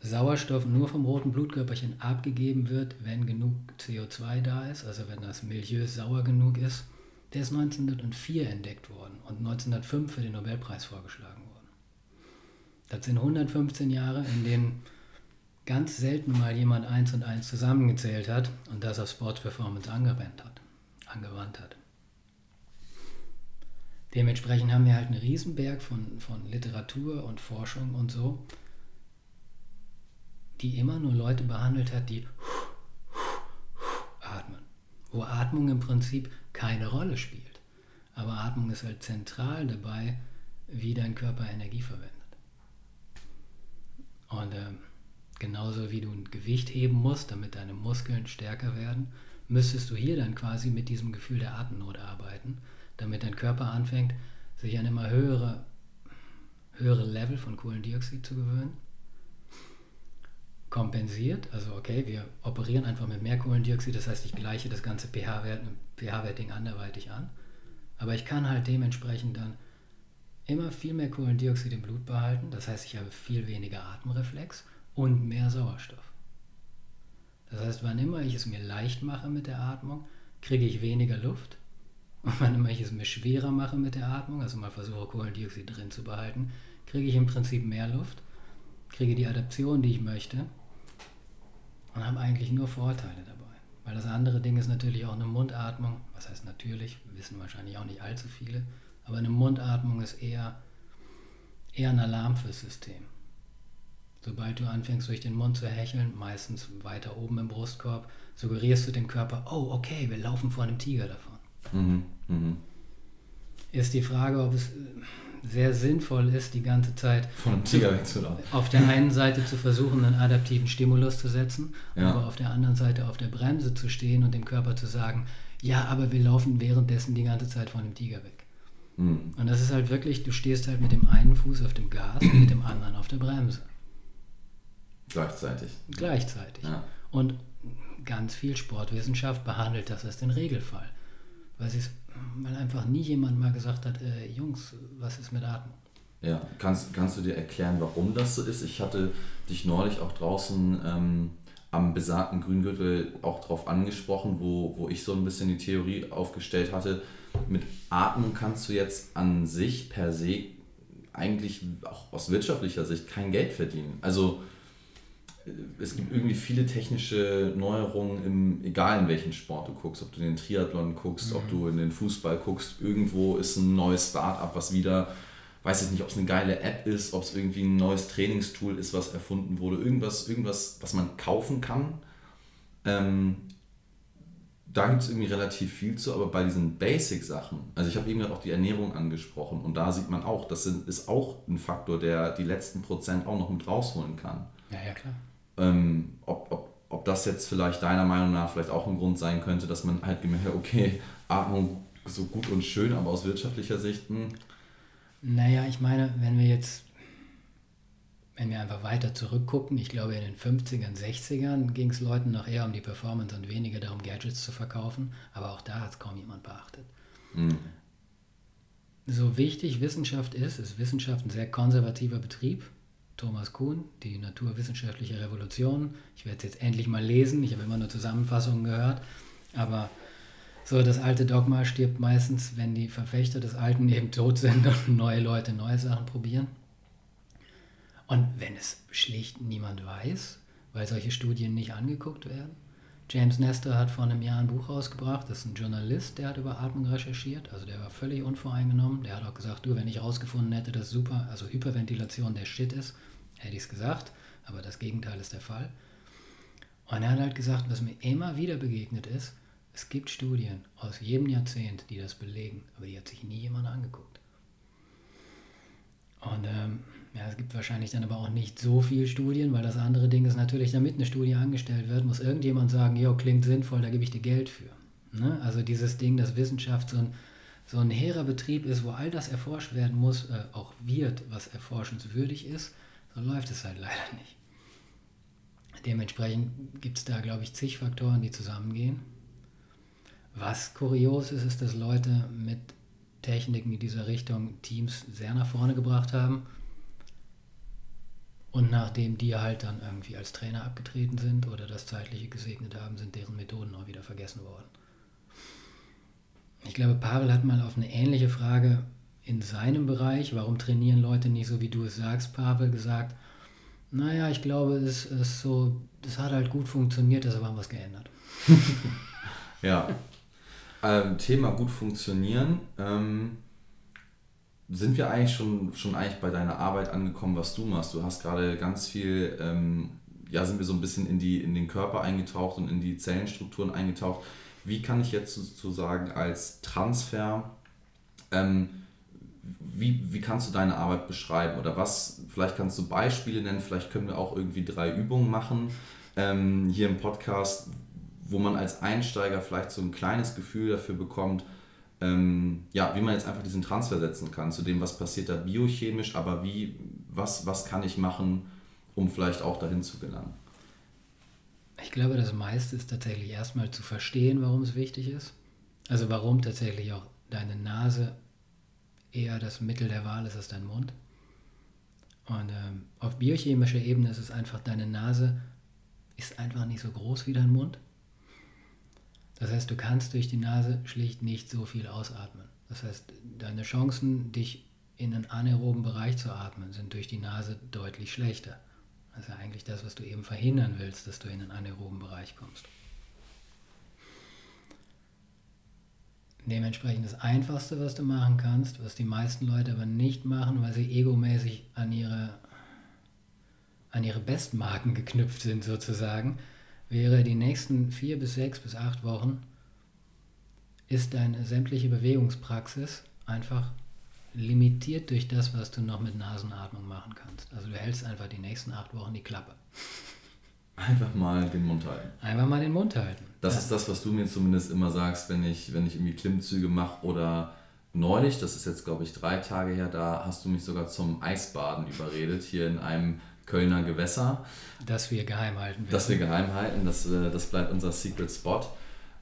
Sauerstoff nur vom roten Blutkörperchen abgegeben wird, wenn genug CO2 da ist, also wenn das Milieu sauer genug ist, Der ist 1904 entdeckt worden und 1905 für den Nobelpreis vorgeschlagen worden. Das sind 115 Jahre, in denen ganz selten mal jemand eins und eins zusammengezählt hat und das auf Sports Performance angewandt hat. Angewandt hat. Dementsprechend haben wir halt einen Riesenberg von, von Literatur und Forschung und so, die immer nur Leute behandelt hat, die atmen. Wo Atmung im Prinzip keine Rolle spielt. Aber Atmung ist halt zentral dabei, wie dein Körper Energie verwendet. Und äh, genauso wie du ein Gewicht heben musst, damit deine Muskeln stärker werden, müsstest du hier dann quasi mit diesem Gefühl der Atemnot arbeiten, damit dein Körper anfängt, sich an immer höhere, höhere Level von Kohlendioxid zu gewöhnen. Kompensiert, also okay, wir operieren einfach mit mehr Kohlendioxid, das heißt, ich gleiche das ganze pH-Wert, pH-Werting anderweitig an. Aber ich kann halt dementsprechend dann immer viel mehr Kohlendioxid im Blut behalten. Das heißt, ich habe viel weniger Atemreflex und mehr Sauerstoff. Das heißt, wann immer ich es mir leicht mache mit der Atmung, kriege ich weniger Luft. Und wann immer ich es mir schwerer mache mit der Atmung, also mal versuche Kohlendioxid drin zu behalten, kriege ich im Prinzip mehr Luft, kriege die Adaption, die ich möchte und habe eigentlich nur Vorteile dabei. Weil das andere Ding ist natürlich auch eine Mundatmung. Was heißt natürlich? Wissen wahrscheinlich auch nicht allzu viele. Aber eine Mundatmung ist eher, eher ein Alarm fürs System. Sobald du anfängst durch den Mund zu hecheln, meistens weiter oben im Brustkorb, suggerierst du dem Körper, oh okay, wir laufen vor einem Tiger davon. Mhm, mh. Ist die Frage, ob es sehr sinnvoll ist, die ganze Zeit von Tiger wegzulaufen. Auf der einen Seite zu versuchen, einen adaptiven Stimulus zu setzen, ja. aber auf der anderen Seite auf der Bremse zu stehen und dem Körper zu sagen, ja, aber wir laufen währenddessen die ganze Zeit von einem Tiger weg. Mhm. Und das ist halt wirklich, du stehst halt mit dem einen Fuß auf dem Gas und mit dem anderen auf der Bremse. Gleichzeitig. Gleichzeitig. Ja. Und ganz viel Sportwissenschaft behandelt das als den Regelfall. Weil, weil einfach nie jemand mal gesagt hat, äh, Jungs, was ist mit Atmung? Ja, kannst, kannst du dir erklären, warum das so ist? Ich hatte dich neulich auch draußen ähm, am besagten Grüngürtel auch drauf angesprochen, wo, wo ich so ein bisschen die Theorie aufgestellt hatte. Mit Atmung kannst du jetzt an sich per se eigentlich auch aus wirtschaftlicher Sicht kein Geld verdienen. Also es gibt irgendwie viele technische Neuerungen, im, egal in welchen Sport du guckst, ob du in den Triathlon guckst, mhm. ob du in den Fußball guckst, irgendwo ist ein neues Start-up, was wieder, weiß ich nicht, ob es eine geile App ist, ob es irgendwie ein neues Trainingstool ist, was erfunden wurde, irgendwas, irgendwas, was man kaufen kann. Ähm, da gibt es irgendwie relativ viel zu, aber bei diesen Basic-Sachen, also ich habe eben gerade auch die Ernährung angesprochen und da sieht man auch, das sind, ist auch ein Faktor, der die letzten Prozent auch noch mit rausholen kann. Ja, ja, klar ähm, ob, ob, ob das jetzt vielleicht deiner Meinung nach vielleicht auch ein Grund sein könnte, dass man halt gemerkt hat, okay, Atmung so gut und schön, aber aus wirtschaftlicher Sicht. Mh. Hm. Naja, ich meine, wenn wir jetzt, wenn wir einfach weiter zurückgucken, ich glaube in den 50ern, 60ern ging es Leuten noch eher um die Performance und weniger darum, Gadgets zu verkaufen, aber auch da hat es kaum jemand beachtet. Mhm. So wichtig Wissenschaft ist, ist Wissenschaft ein sehr konservativer Betrieb Thomas Kuhn, die naturwissenschaftliche Revolution. Ich werde es jetzt endlich mal lesen. Ich habe immer nur Zusammenfassungen gehört. Aber so das alte Dogma stirbt meistens, wenn die Verfechter des Alten eben tot sind und neue Leute neue Sachen probieren. Und wenn es schlicht niemand weiß, weil solche Studien nicht angeguckt werden. James Nestor hat vor einem Jahr ein Buch rausgebracht, das ist ein Journalist, der hat über Atmung recherchiert, also der war völlig unvoreingenommen. Der hat auch gesagt, du, wenn ich rausgefunden hätte, dass super, also Hyperventilation der Shit ist, hätte ich es gesagt, aber das Gegenteil ist der Fall. Und er hat halt gesagt, was mir immer wieder begegnet ist, es gibt Studien aus jedem Jahrzehnt, die das belegen, aber die hat sich nie jemand angeguckt. Und ähm, ja, es gibt wahrscheinlich dann aber auch nicht so viele Studien, weil das andere Ding ist natürlich, damit eine Studie angestellt wird, muss irgendjemand sagen, jo, klingt sinnvoll, da gebe ich dir Geld für. Ne? Also dieses Ding, dass Wissenschaft so ein, so ein hehrer Betrieb ist, wo all das erforscht werden muss, äh, auch wird, was erforschenswürdig ist, so läuft es halt leider nicht. Dementsprechend gibt es da, glaube ich, zig Faktoren, die zusammengehen. Was kurios ist, ist, dass Leute mit Techniken in dieser Richtung Teams sehr nach vorne gebracht haben. Und nachdem die halt dann irgendwie als Trainer abgetreten sind oder das Zeitliche gesegnet haben, sind deren Methoden auch wieder vergessen worden. Ich glaube, Pavel hat mal auf eine ähnliche Frage in seinem Bereich, warum trainieren Leute nicht so, wie du es sagst, Pavel, gesagt, naja, ich glaube, es ist so, das hat halt gut funktioniert, deshalb haben wir es geändert. ja. Ähm, Thema gut funktionieren. Ähm, sind wir eigentlich schon, schon eigentlich bei deiner Arbeit angekommen, was du machst? Du hast gerade ganz viel, ähm, ja, sind wir so ein bisschen in, die, in den Körper eingetaucht und in die Zellenstrukturen eingetaucht. Wie kann ich jetzt sozusagen als Transfer, ähm, wie, wie kannst du deine Arbeit beschreiben? Oder was, vielleicht kannst du Beispiele nennen, vielleicht können wir auch irgendwie drei Übungen machen ähm, hier im Podcast, wo man als Einsteiger vielleicht so ein kleines Gefühl dafür bekommt, ähm, ja, wie man jetzt einfach diesen Transfer setzen kann zu dem, was passiert da biochemisch, aber wie, was, was kann ich machen, um vielleicht auch dahin zu gelangen? Ich glaube, das meiste ist tatsächlich erstmal zu verstehen, warum es wichtig ist. Also warum tatsächlich auch deine Nase eher das Mittel der Wahl ist als dein Mund. Und ähm, auf biochemischer Ebene ist es einfach, deine Nase ist einfach nicht so groß wie dein Mund. Das heißt, du kannst durch die Nase schlicht nicht so viel ausatmen. Das heißt, deine Chancen, dich in einen anaeroben Bereich zu atmen, sind durch die Nase deutlich schlechter. Das ist ja eigentlich das, was du eben verhindern willst, dass du in einen anaeroben Bereich kommst. Dementsprechend das Einfachste, was du machen kannst, was die meisten Leute aber nicht machen, weil sie egomäßig an ihre, an ihre Bestmarken geknüpft sind sozusagen, wäre die nächsten vier bis sechs bis acht Wochen ist deine sämtliche Bewegungspraxis einfach limitiert durch das, was du noch mit Nasenatmung machen kannst. Also du hältst einfach die nächsten acht Wochen die Klappe. Einfach mal den Mund halten. Einfach mal den Mund halten. Das ja. ist das, was du mir zumindest immer sagst, wenn ich, wenn ich irgendwie Klimmzüge mache oder neulich, das ist jetzt glaube ich drei Tage her, da hast du mich sogar zum Eisbaden überredet, hier in einem Kölner Gewässer. Das wir geheim halten. Das wir geheim halten, das, äh, das bleibt unser Secret Spot.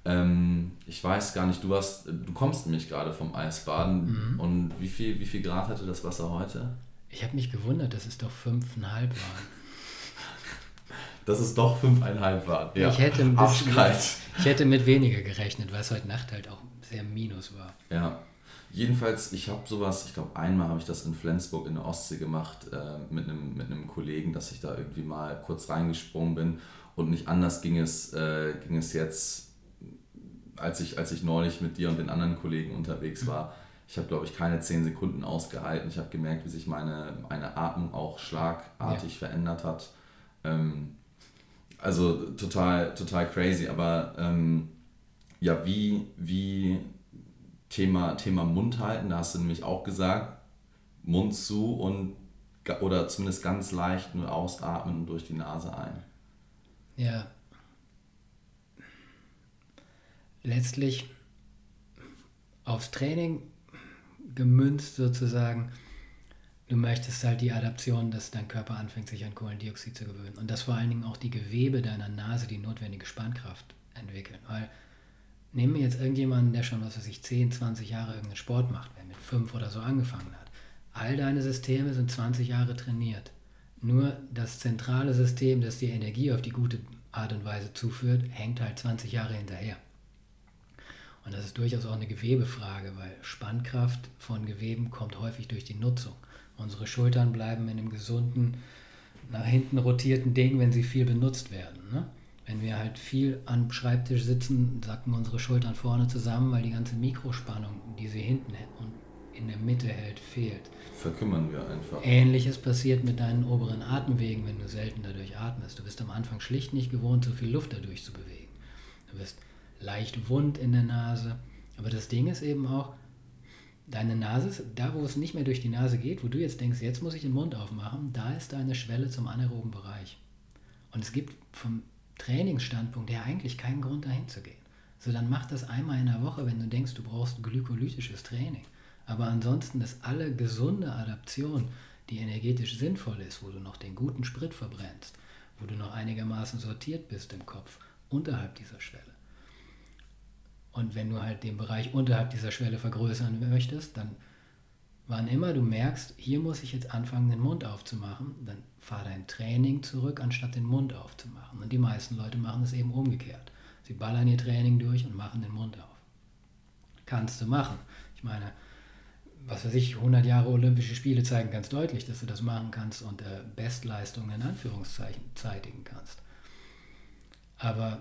Ähm, ich weiß gar nicht, du hast, du kommst nämlich gerade vom Eisbaden mhm. und wie viel, wie viel Grad hatte das Wasser heute? Ich habe mich gewundert, dass es doch 5,5 waren. dass es doch 5,5 waren. Ja. Ich, hätte ein bisschen, ich hätte mit weniger gerechnet, weil es heute Nacht halt auch sehr minus war. Ja, Jedenfalls, ich habe sowas, ich glaube einmal habe ich das in Flensburg in der Ostsee gemacht äh, mit, einem, mit einem Kollegen, dass ich da irgendwie mal kurz reingesprungen bin und nicht anders ging es, äh, ging es jetzt, als ich, als ich neulich mit dir und den anderen Kollegen unterwegs war. Ich habe, glaube ich, keine zehn Sekunden ausgehalten. Ich habe gemerkt, wie sich meine, meine Atmung auch schlagartig ja. verändert hat. Ähm, also total, total crazy, aber ähm, ja, wie, wie Thema, Thema Mund halten, da hast du nämlich auch gesagt, Mund zu und oder zumindest ganz leicht nur ausatmen und durch die Nase ein. Ja. Letztlich aufs Training gemünzt sozusagen, du möchtest halt die Adaption, dass dein Körper anfängt, sich an Kohlendioxid zu gewöhnen. Und dass vor allen Dingen auch die Gewebe deiner Nase die notwendige Spannkraft entwickeln. Weil Nehmen wir jetzt irgendjemanden, der schon, was weiß ich, 10, 20 Jahre irgendeinen Sport macht, der mit 5 oder so angefangen hat. All deine Systeme sind 20 Jahre trainiert. Nur das zentrale System, das dir Energie auf die gute Art und Weise zuführt, hängt halt 20 Jahre hinterher. Und das ist durchaus auch eine Gewebefrage, weil Spannkraft von Geweben kommt häufig durch die Nutzung. Unsere Schultern bleiben in einem gesunden, nach hinten rotierten Ding, wenn sie viel benutzt werden. Ne? Wenn wir halt viel am Schreibtisch sitzen, sacken unsere Schultern vorne zusammen, weil die ganze Mikrospannung, die sie hinten und in der Mitte hält, fehlt. Verkümmern wir einfach. Ähnliches passiert mit deinen oberen Atemwegen, wenn du selten dadurch atmest. Du bist am Anfang schlicht nicht gewohnt, so viel Luft dadurch zu bewegen. Du bist leicht wund in der Nase. Aber das Ding ist eben auch, deine Nase ist, da wo es nicht mehr durch die Nase geht, wo du jetzt denkst, jetzt muss ich den Mund aufmachen, da ist deine Schwelle zum anaeroben Bereich. Und es gibt vom Trainingsstandpunkt her eigentlich keinen Grund dahin zu gehen. So, dann mach das einmal in der Woche, wenn du denkst, du brauchst glykolytisches Training. Aber ansonsten ist alle gesunde Adaption, die energetisch sinnvoll ist, wo du noch den guten Sprit verbrennst, wo du noch einigermaßen sortiert bist im Kopf, unterhalb dieser Schwelle. Und wenn du halt den Bereich unterhalb dieser Schwelle vergrößern möchtest, dann wann immer du merkst, hier muss ich jetzt anfangen, den Mund aufzumachen, dann fahr dein Training zurück, anstatt den Mund aufzumachen. Und die meisten Leute machen es eben umgekehrt. Sie ballern ihr Training durch und machen den Mund auf. kannst du machen. Ich meine, was weiß ich, 100 Jahre Olympische Spiele zeigen ganz deutlich, dass du das machen kannst und äh, Bestleistungen in Anführungszeichen zeitigen kannst. Aber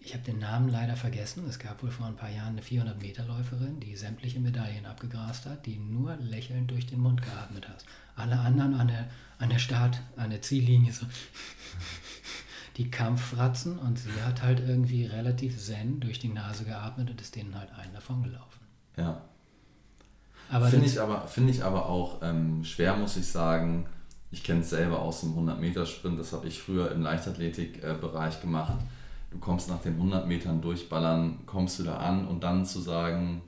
ich habe den Namen leider vergessen. Es gab wohl vor ein paar Jahren eine 400-Meter-Läuferin, die sämtliche Medaillen abgegrast hat, die nur lächelnd durch den Mund geatmet hat. Alle anderen an der, an der Start, an der Ziellinie so die Kampffratzen und sie hat halt irgendwie relativ zen durch die Nase geatmet und ist denen halt einen davon gelaufen. Ja. Finde ich, aber, find ich aber auch ähm, schwer, muss ich sagen. Ich kenne es selber aus dem 100-Meter-Sprint, das habe ich früher im Leichtathletik-Bereich äh, gemacht du kommst nach den 100 Metern durchballern, kommst du da an und dann zu sagen,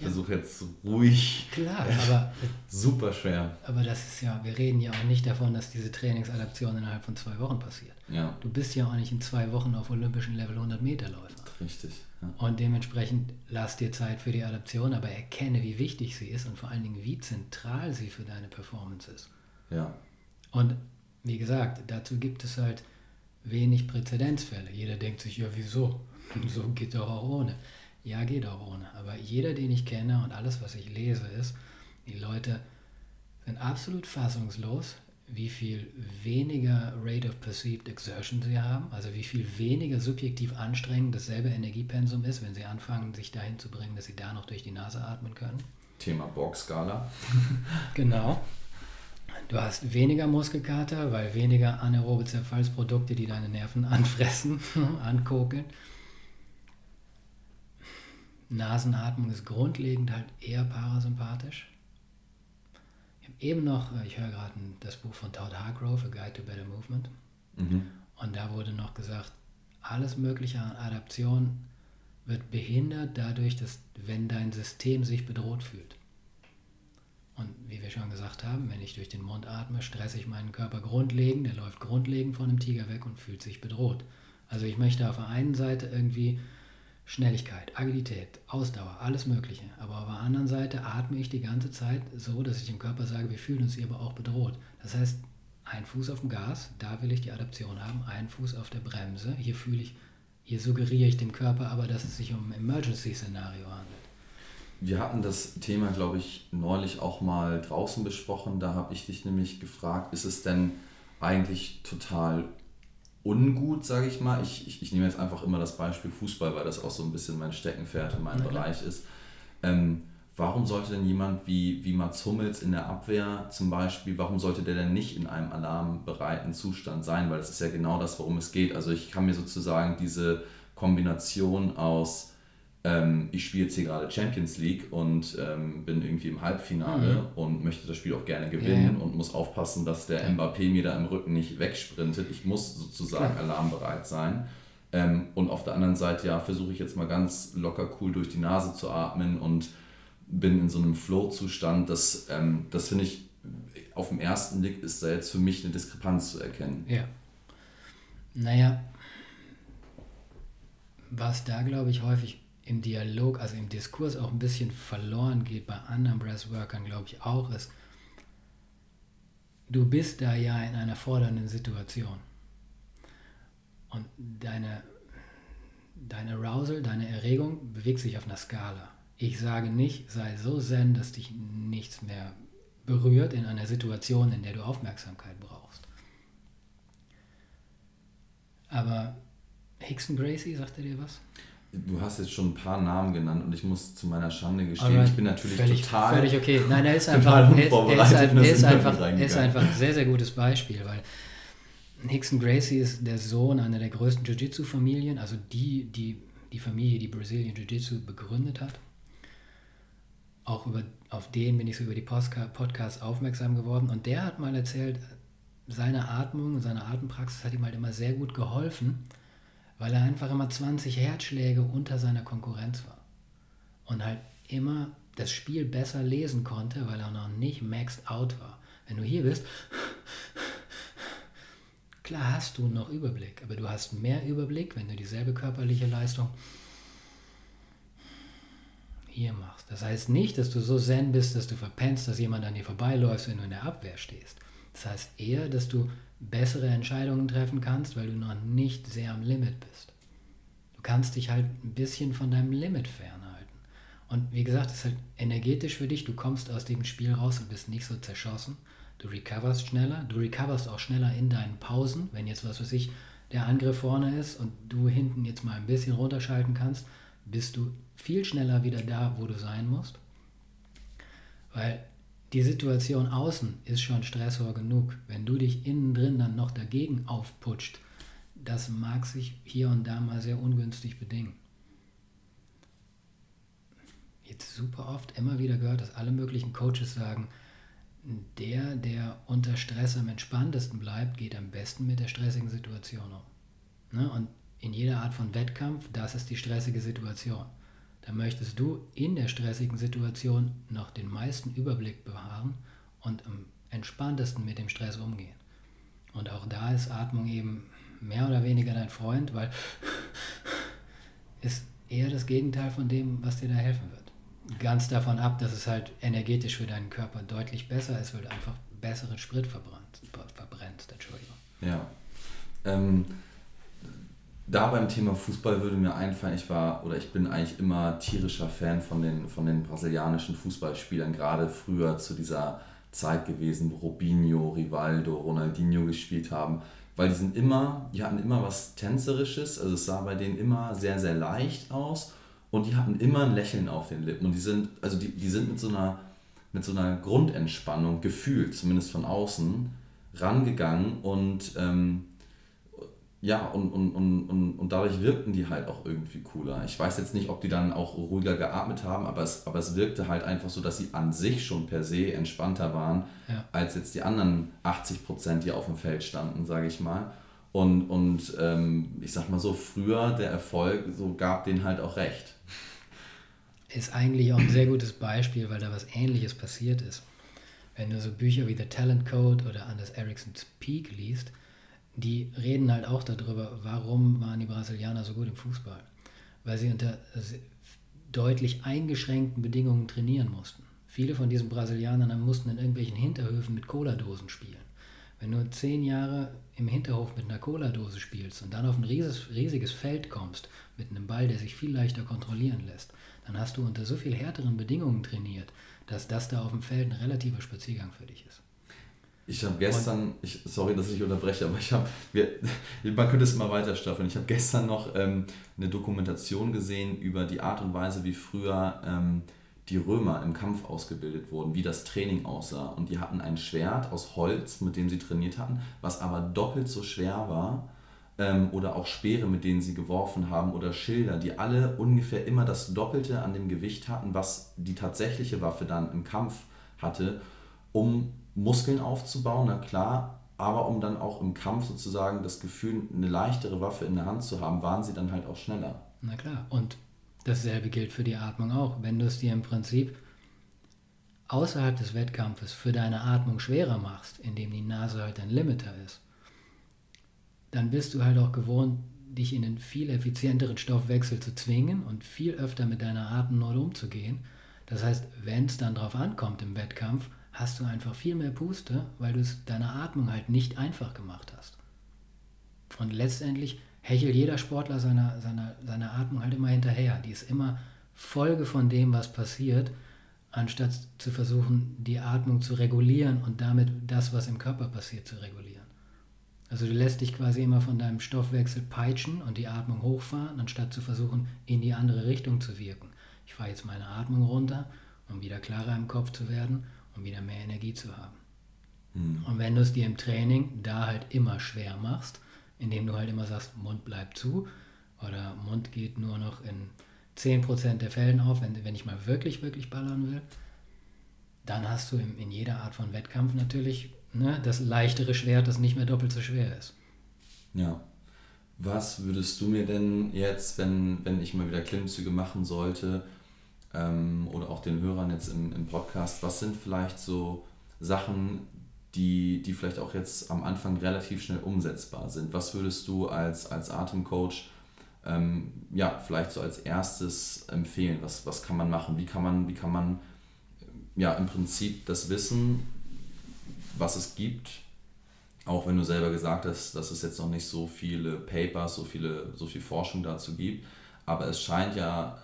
versuche jetzt ruhig. Klar, aber. super schwer. Aber das ist ja, wir reden ja auch nicht davon, dass diese Trainingsadaption innerhalb von zwei Wochen passiert. Ja. Du bist ja auch nicht in zwei Wochen auf olympischen Level 100 Meter Läufer. Richtig. Ja. Und dementsprechend lass dir Zeit für die Adaption, aber erkenne, wie wichtig sie ist und vor allen Dingen, wie zentral sie für deine Performance ist. Ja. Und wie gesagt, dazu gibt es halt wenig Präzedenzfälle. Jeder denkt sich, ja, wieso? So geht doch auch ohne. Ja, geht auch ohne. Aber jeder, den ich kenne und alles, was ich lese, ist, die Leute sind absolut fassungslos, wie viel weniger Rate of Perceived Exertion sie haben, also wie viel weniger subjektiv anstrengend dasselbe Energiepensum ist, wenn sie anfangen, sich dahin zu bringen, dass sie da noch durch die Nase atmen können. Thema Borg-Skala. genau. Du hast weniger Muskelkater, weil weniger anaerobe Zerfallsprodukte, die deine Nerven anfressen, ankokeln. Nasenatmung ist grundlegend halt eher parasympathisch. Ich habe eben noch, äh, ich höre gerade das Buch von Todd Hargrove, A Guide to Better Movement. Mhm. Und da wurde noch gesagt, alles Mögliche an Adaption wird behindert dadurch, dass wenn dein System sich bedroht fühlt. Und wie wir schon gesagt haben, wenn ich durch den Mund atme, stresse ich meinen Körper grundlegend, der läuft grundlegend von einem Tiger weg und fühlt sich bedroht. Also ich möchte auf der einen Seite irgendwie Schnelligkeit, Agilität, Ausdauer, alles Mögliche. Aber auf der anderen Seite atme ich die ganze Zeit so, dass ich dem Körper sage, wir fühlen uns hier aber auch bedroht. Das heißt, ein Fuß auf dem Gas, da will ich die Adaption haben, ein Fuß auf der Bremse, hier fühle ich, hier suggeriere ich dem Körper aber, dass es sich um ein Emergency-Szenario handelt. Wir hatten das Thema, glaube ich, neulich auch mal draußen besprochen. Da habe ich dich nämlich gefragt, ist es denn eigentlich total ungut, sage ich mal? Ich, ich, ich, nehme jetzt einfach immer das Beispiel Fußball, weil das auch so ein bisschen mein Steckenpferd in meinem ja, Bereich ist. Ähm, warum sollte denn jemand wie, wie Mats Hummels in der Abwehr zum Beispiel, warum sollte der denn nicht in einem alarmbereiten Zustand sein? Weil das ist ja genau das, worum es geht. Also ich kann mir sozusagen diese Kombination aus ähm, ich spiele jetzt hier gerade Champions League und ähm, bin irgendwie im Halbfinale mhm. und möchte das Spiel auch gerne gewinnen ja. und muss aufpassen, dass der. Mbappé mir da im Rücken nicht wegsprintet. Ich muss sozusagen Klar. alarmbereit sein. Ähm, und auf der anderen Seite, ja, versuche ich jetzt mal ganz locker cool durch die Nase zu atmen und bin in so einem Flow-Zustand. Das, ähm, das finde ich, auf den ersten Blick ist da jetzt für mich eine Diskrepanz zu erkennen. Ja. Naja, was da, glaube ich, häufig im Dialog, also im Diskurs auch ein bisschen verloren geht, bei anderen Breathworkern glaube ich auch, ist, du bist da ja in einer fordernden Situation. Und deine, deine Arousal, deine Erregung bewegt sich auf einer Skala. Ich sage nicht, sei so zen, dass dich nichts mehr berührt in einer Situation, in der du Aufmerksamkeit brauchst. Aber Hickson Gracie, sagt er dir was? Du hast jetzt schon ein paar Namen genannt und ich muss zu meiner Schande gestehen, Alright. ich bin natürlich völlig, total. Völlig okay. Nein, er ist einfach, er ist, er ist, er ist einfach, er ist einfach ein sehr, sehr gutes Beispiel, weil Hickson Gracie ist der Sohn einer der größten Jiu-Jitsu-Familien, also die, die, die Familie, die Brazilian Jiu-Jitsu begründet hat. Auch über, auf den bin ich so über die Podcasts aufmerksam geworden und der hat mal erzählt, seine Atmung, seine Atempraxis hat ihm halt immer sehr gut geholfen weil er einfach immer 20 Herzschläge unter seiner Konkurrenz war. Und halt immer das Spiel besser lesen konnte, weil er noch nicht maxed out war. Wenn du hier bist, klar hast du noch Überblick, aber du hast mehr Überblick, wenn du dieselbe körperliche Leistung hier machst. Das heißt nicht, dass du so zen bist, dass du verpennst, dass jemand an dir vorbeiläuft, wenn du in der Abwehr stehst. Das heißt eher, dass du bessere Entscheidungen treffen kannst, weil du noch nicht sehr am Limit bist. Du kannst dich halt ein bisschen von deinem Limit fernhalten. Und wie gesagt, es ist halt energetisch für dich. Du kommst aus dem Spiel raus und bist nicht so zerschossen. Du recoverst schneller. Du recoverst auch schneller in deinen Pausen. Wenn jetzt, was weiß ich, der Angriff vorne ist und du hinten jetzt mal ein bisschen runterschalten kannst, bist du viel schneller wieder da, wo du sein musst. Weil die Situation außen ist schon Stressor genug. Wenn du dich innen drin dann noch dagegen aufputscht, das mag sich hier und da mal sehr ungünstig bedingen. Jetzt super oft immer wieder gehört, dass alle möglichen Coaches sagen, der, der unter Stress am entspanntesten bleibt, geht am besten mit der stressigen Situation um. Ne? Und in jeder Art von Wettkampf, das ist die stressige Situation. Da möchtest du in der stressigen Situation noch den meisten Überblick bewahren und am entspanntesten mit dem Stress umgehen. Und auch da ist Atmung eben mehr oder weniger dein Freund, weil ist eher das Gegenteil von dem, was dir da helfen wird ganz davon ab, dass es halt energetisch für deinen Körper deutlich besser ist, weil du einfach besseren Sprit verbrannt, verbrennst. Entschuldigung. Ja. Ähm, da beim Thema Fußball würde mir einfallen, ich war oder ich bin eigentlich immer tierischer Fan von den, von den brasilianischen Fußballspielern, gerade früher zu dieser Zeit gewesen, wo Robinho, Rivaldo, Ronaldinho gespielt haben, weil die sind immer, die hatten immer was Tänzerisches, also es sah bei denen immer sehr, sehr leicht aus und die hatten immer ein Lächeln auf den Lippen und die sind, also die, die sind mit so einer, mit so einer Grundentspannung gefühlt, zumindest von außen, rangegangen und ähm, ja, und, und, und, und, und dadurch wirkten die halt auch irgendwie cooler. Ich weiß jetzt nicht, ob die dann auch ruhiger geatmet haben, aber es, aber es wirkte halt einfach so, dass sie an sich schon per se entspannter waren, ja. als jetzt die anderen 80 Prozent, die auf dem Feld standen, sage ich mal. Und, und ähm, ich sag mal so, früher der Erfolg so gab denen halt auch recht. Ist eigentlich auch ein sehr gutes Beispiel, weil da was Ähnliches passiert ist. Wenn du so Bücher wie The Talent Code oder Anders Ericsson's Peak liest, die reden halt auch darüber, warum waren die Brasilianer so gut im Fußball. Weil sie unter deutlich eingeschränkten Bedingungen trainieren mussten. Viele von diesen Brasilianern mussten in irgendwelchen Hinterhöfen mit Cola-Dosen spielen. Wenn du zehn Jahre im Hinterhof mit einer Cola-Dose spielst und dann auf ein riesiges, riesiges Feld kommst mit einem Ball, der sich viel leichter kontrollieren lässt, dann hast du unter so viel härteren Bedingungen trainiert, dass das da auf dem Feld ein relativer Spaziergang für dich ist. Ich habe gestern, ich, sorry, dass ich unterbreche, aber ich habe, man könnte es mal weiter staffeln. Ich habe gestern noch ähm, eine Dokumentation gesehen über die Art und Weise, wie früher ähm, die Römer im Kampf ausgebildet wurden, wie das Training aussah. Und die hatten ein Schwert aus Holz, mit dem sie trainiert hatten, was aber doppelt so schwer war. Ähm, oder auch Speere, mit denen sie geworfen haben, oder Schilder, die alle ungefähr immer das Doppelte an dem Gewicht hatten, was die tatsächliche Waffe dann im Kampf hatte, um Muskeln aufzubauen, na klar, aber um dann auch im Kampf sozusagen das Gefühl, eine leichtere Waffe in der Hand zu haben, waren sie dann halt auch schneller. Na klar, und Dasselbe gilt für die Atmung auch. Wenn du es dir im Prinzip außerhalb des Wettkampfes für deine Atmung schwerer machst, indem die Nase halt ein Limiter ist, dann bist du halt auch gewohnt, dich in einen viel effizienteren Stoffwechsel zu zwingen und viel öfter mit deiner Atemnot umzugehen. Das heißt, wenn es dann drauf ankommt im Wettkampf, hast du einfach viel mehr Puste, weil du es deiner Atmung halt nicht einfach gemacht hast. Und letztendlich hechelt jeder Sportler seiner, seiner, seiner Atmung halt immer hinterher. Die ist immer Folge von dem, was passiert, anstatt zu versuchen, die Atmung zu regulieren und damit das, was im Körper passiert, zu regulieren. Also du lässt dich quasi immer von deinem Stoffwechsel peitschen und die Atmung hochfahren, anstatt zu versuchen, in die andere Richtung zu wirken. Ich fahre jetzt meine Atmung runter, um wieder klarer im Kopf zu werden, um wieder mehr Energie zu haben. Mhm. Und wenn du es dir im Training da halt immer schwer machst, indem du halt immer sagst, Mund bleibt zu oder Mund geht nur noch in 10% der Fällen auf, wenn, wenn ich mal wirklich, wirklich ballern will, dann hast du in, in jeder Art von Wettkampf natürlich ne, das leichtere Schwert, das nicht mehr doppelt so schwer ist. Ja. Was würdest du mir denn jetzt, wenn, wenn ich mal wieder Klimmzüge machen sollte, ähm, oder auch den Hörern jetzt im, im Podcast, was sind vielleicht so Sachen, die, die vielleicht auch jetzt am Anfang relativ schnell umsetzbar sind. Was würdest du als, als Atemcoach ähm, ja, vielleicht so als erstes empfehlen? Was, was kann man machen? Wie kann man, wie kann man ja, im Prinzip das Wissen, was es gibt, auch wenn du selber gesagt hast, dass es jetzt noch nicht so viele Papers, so viele, so viel Forschung dazu gibt, aber es scheint ja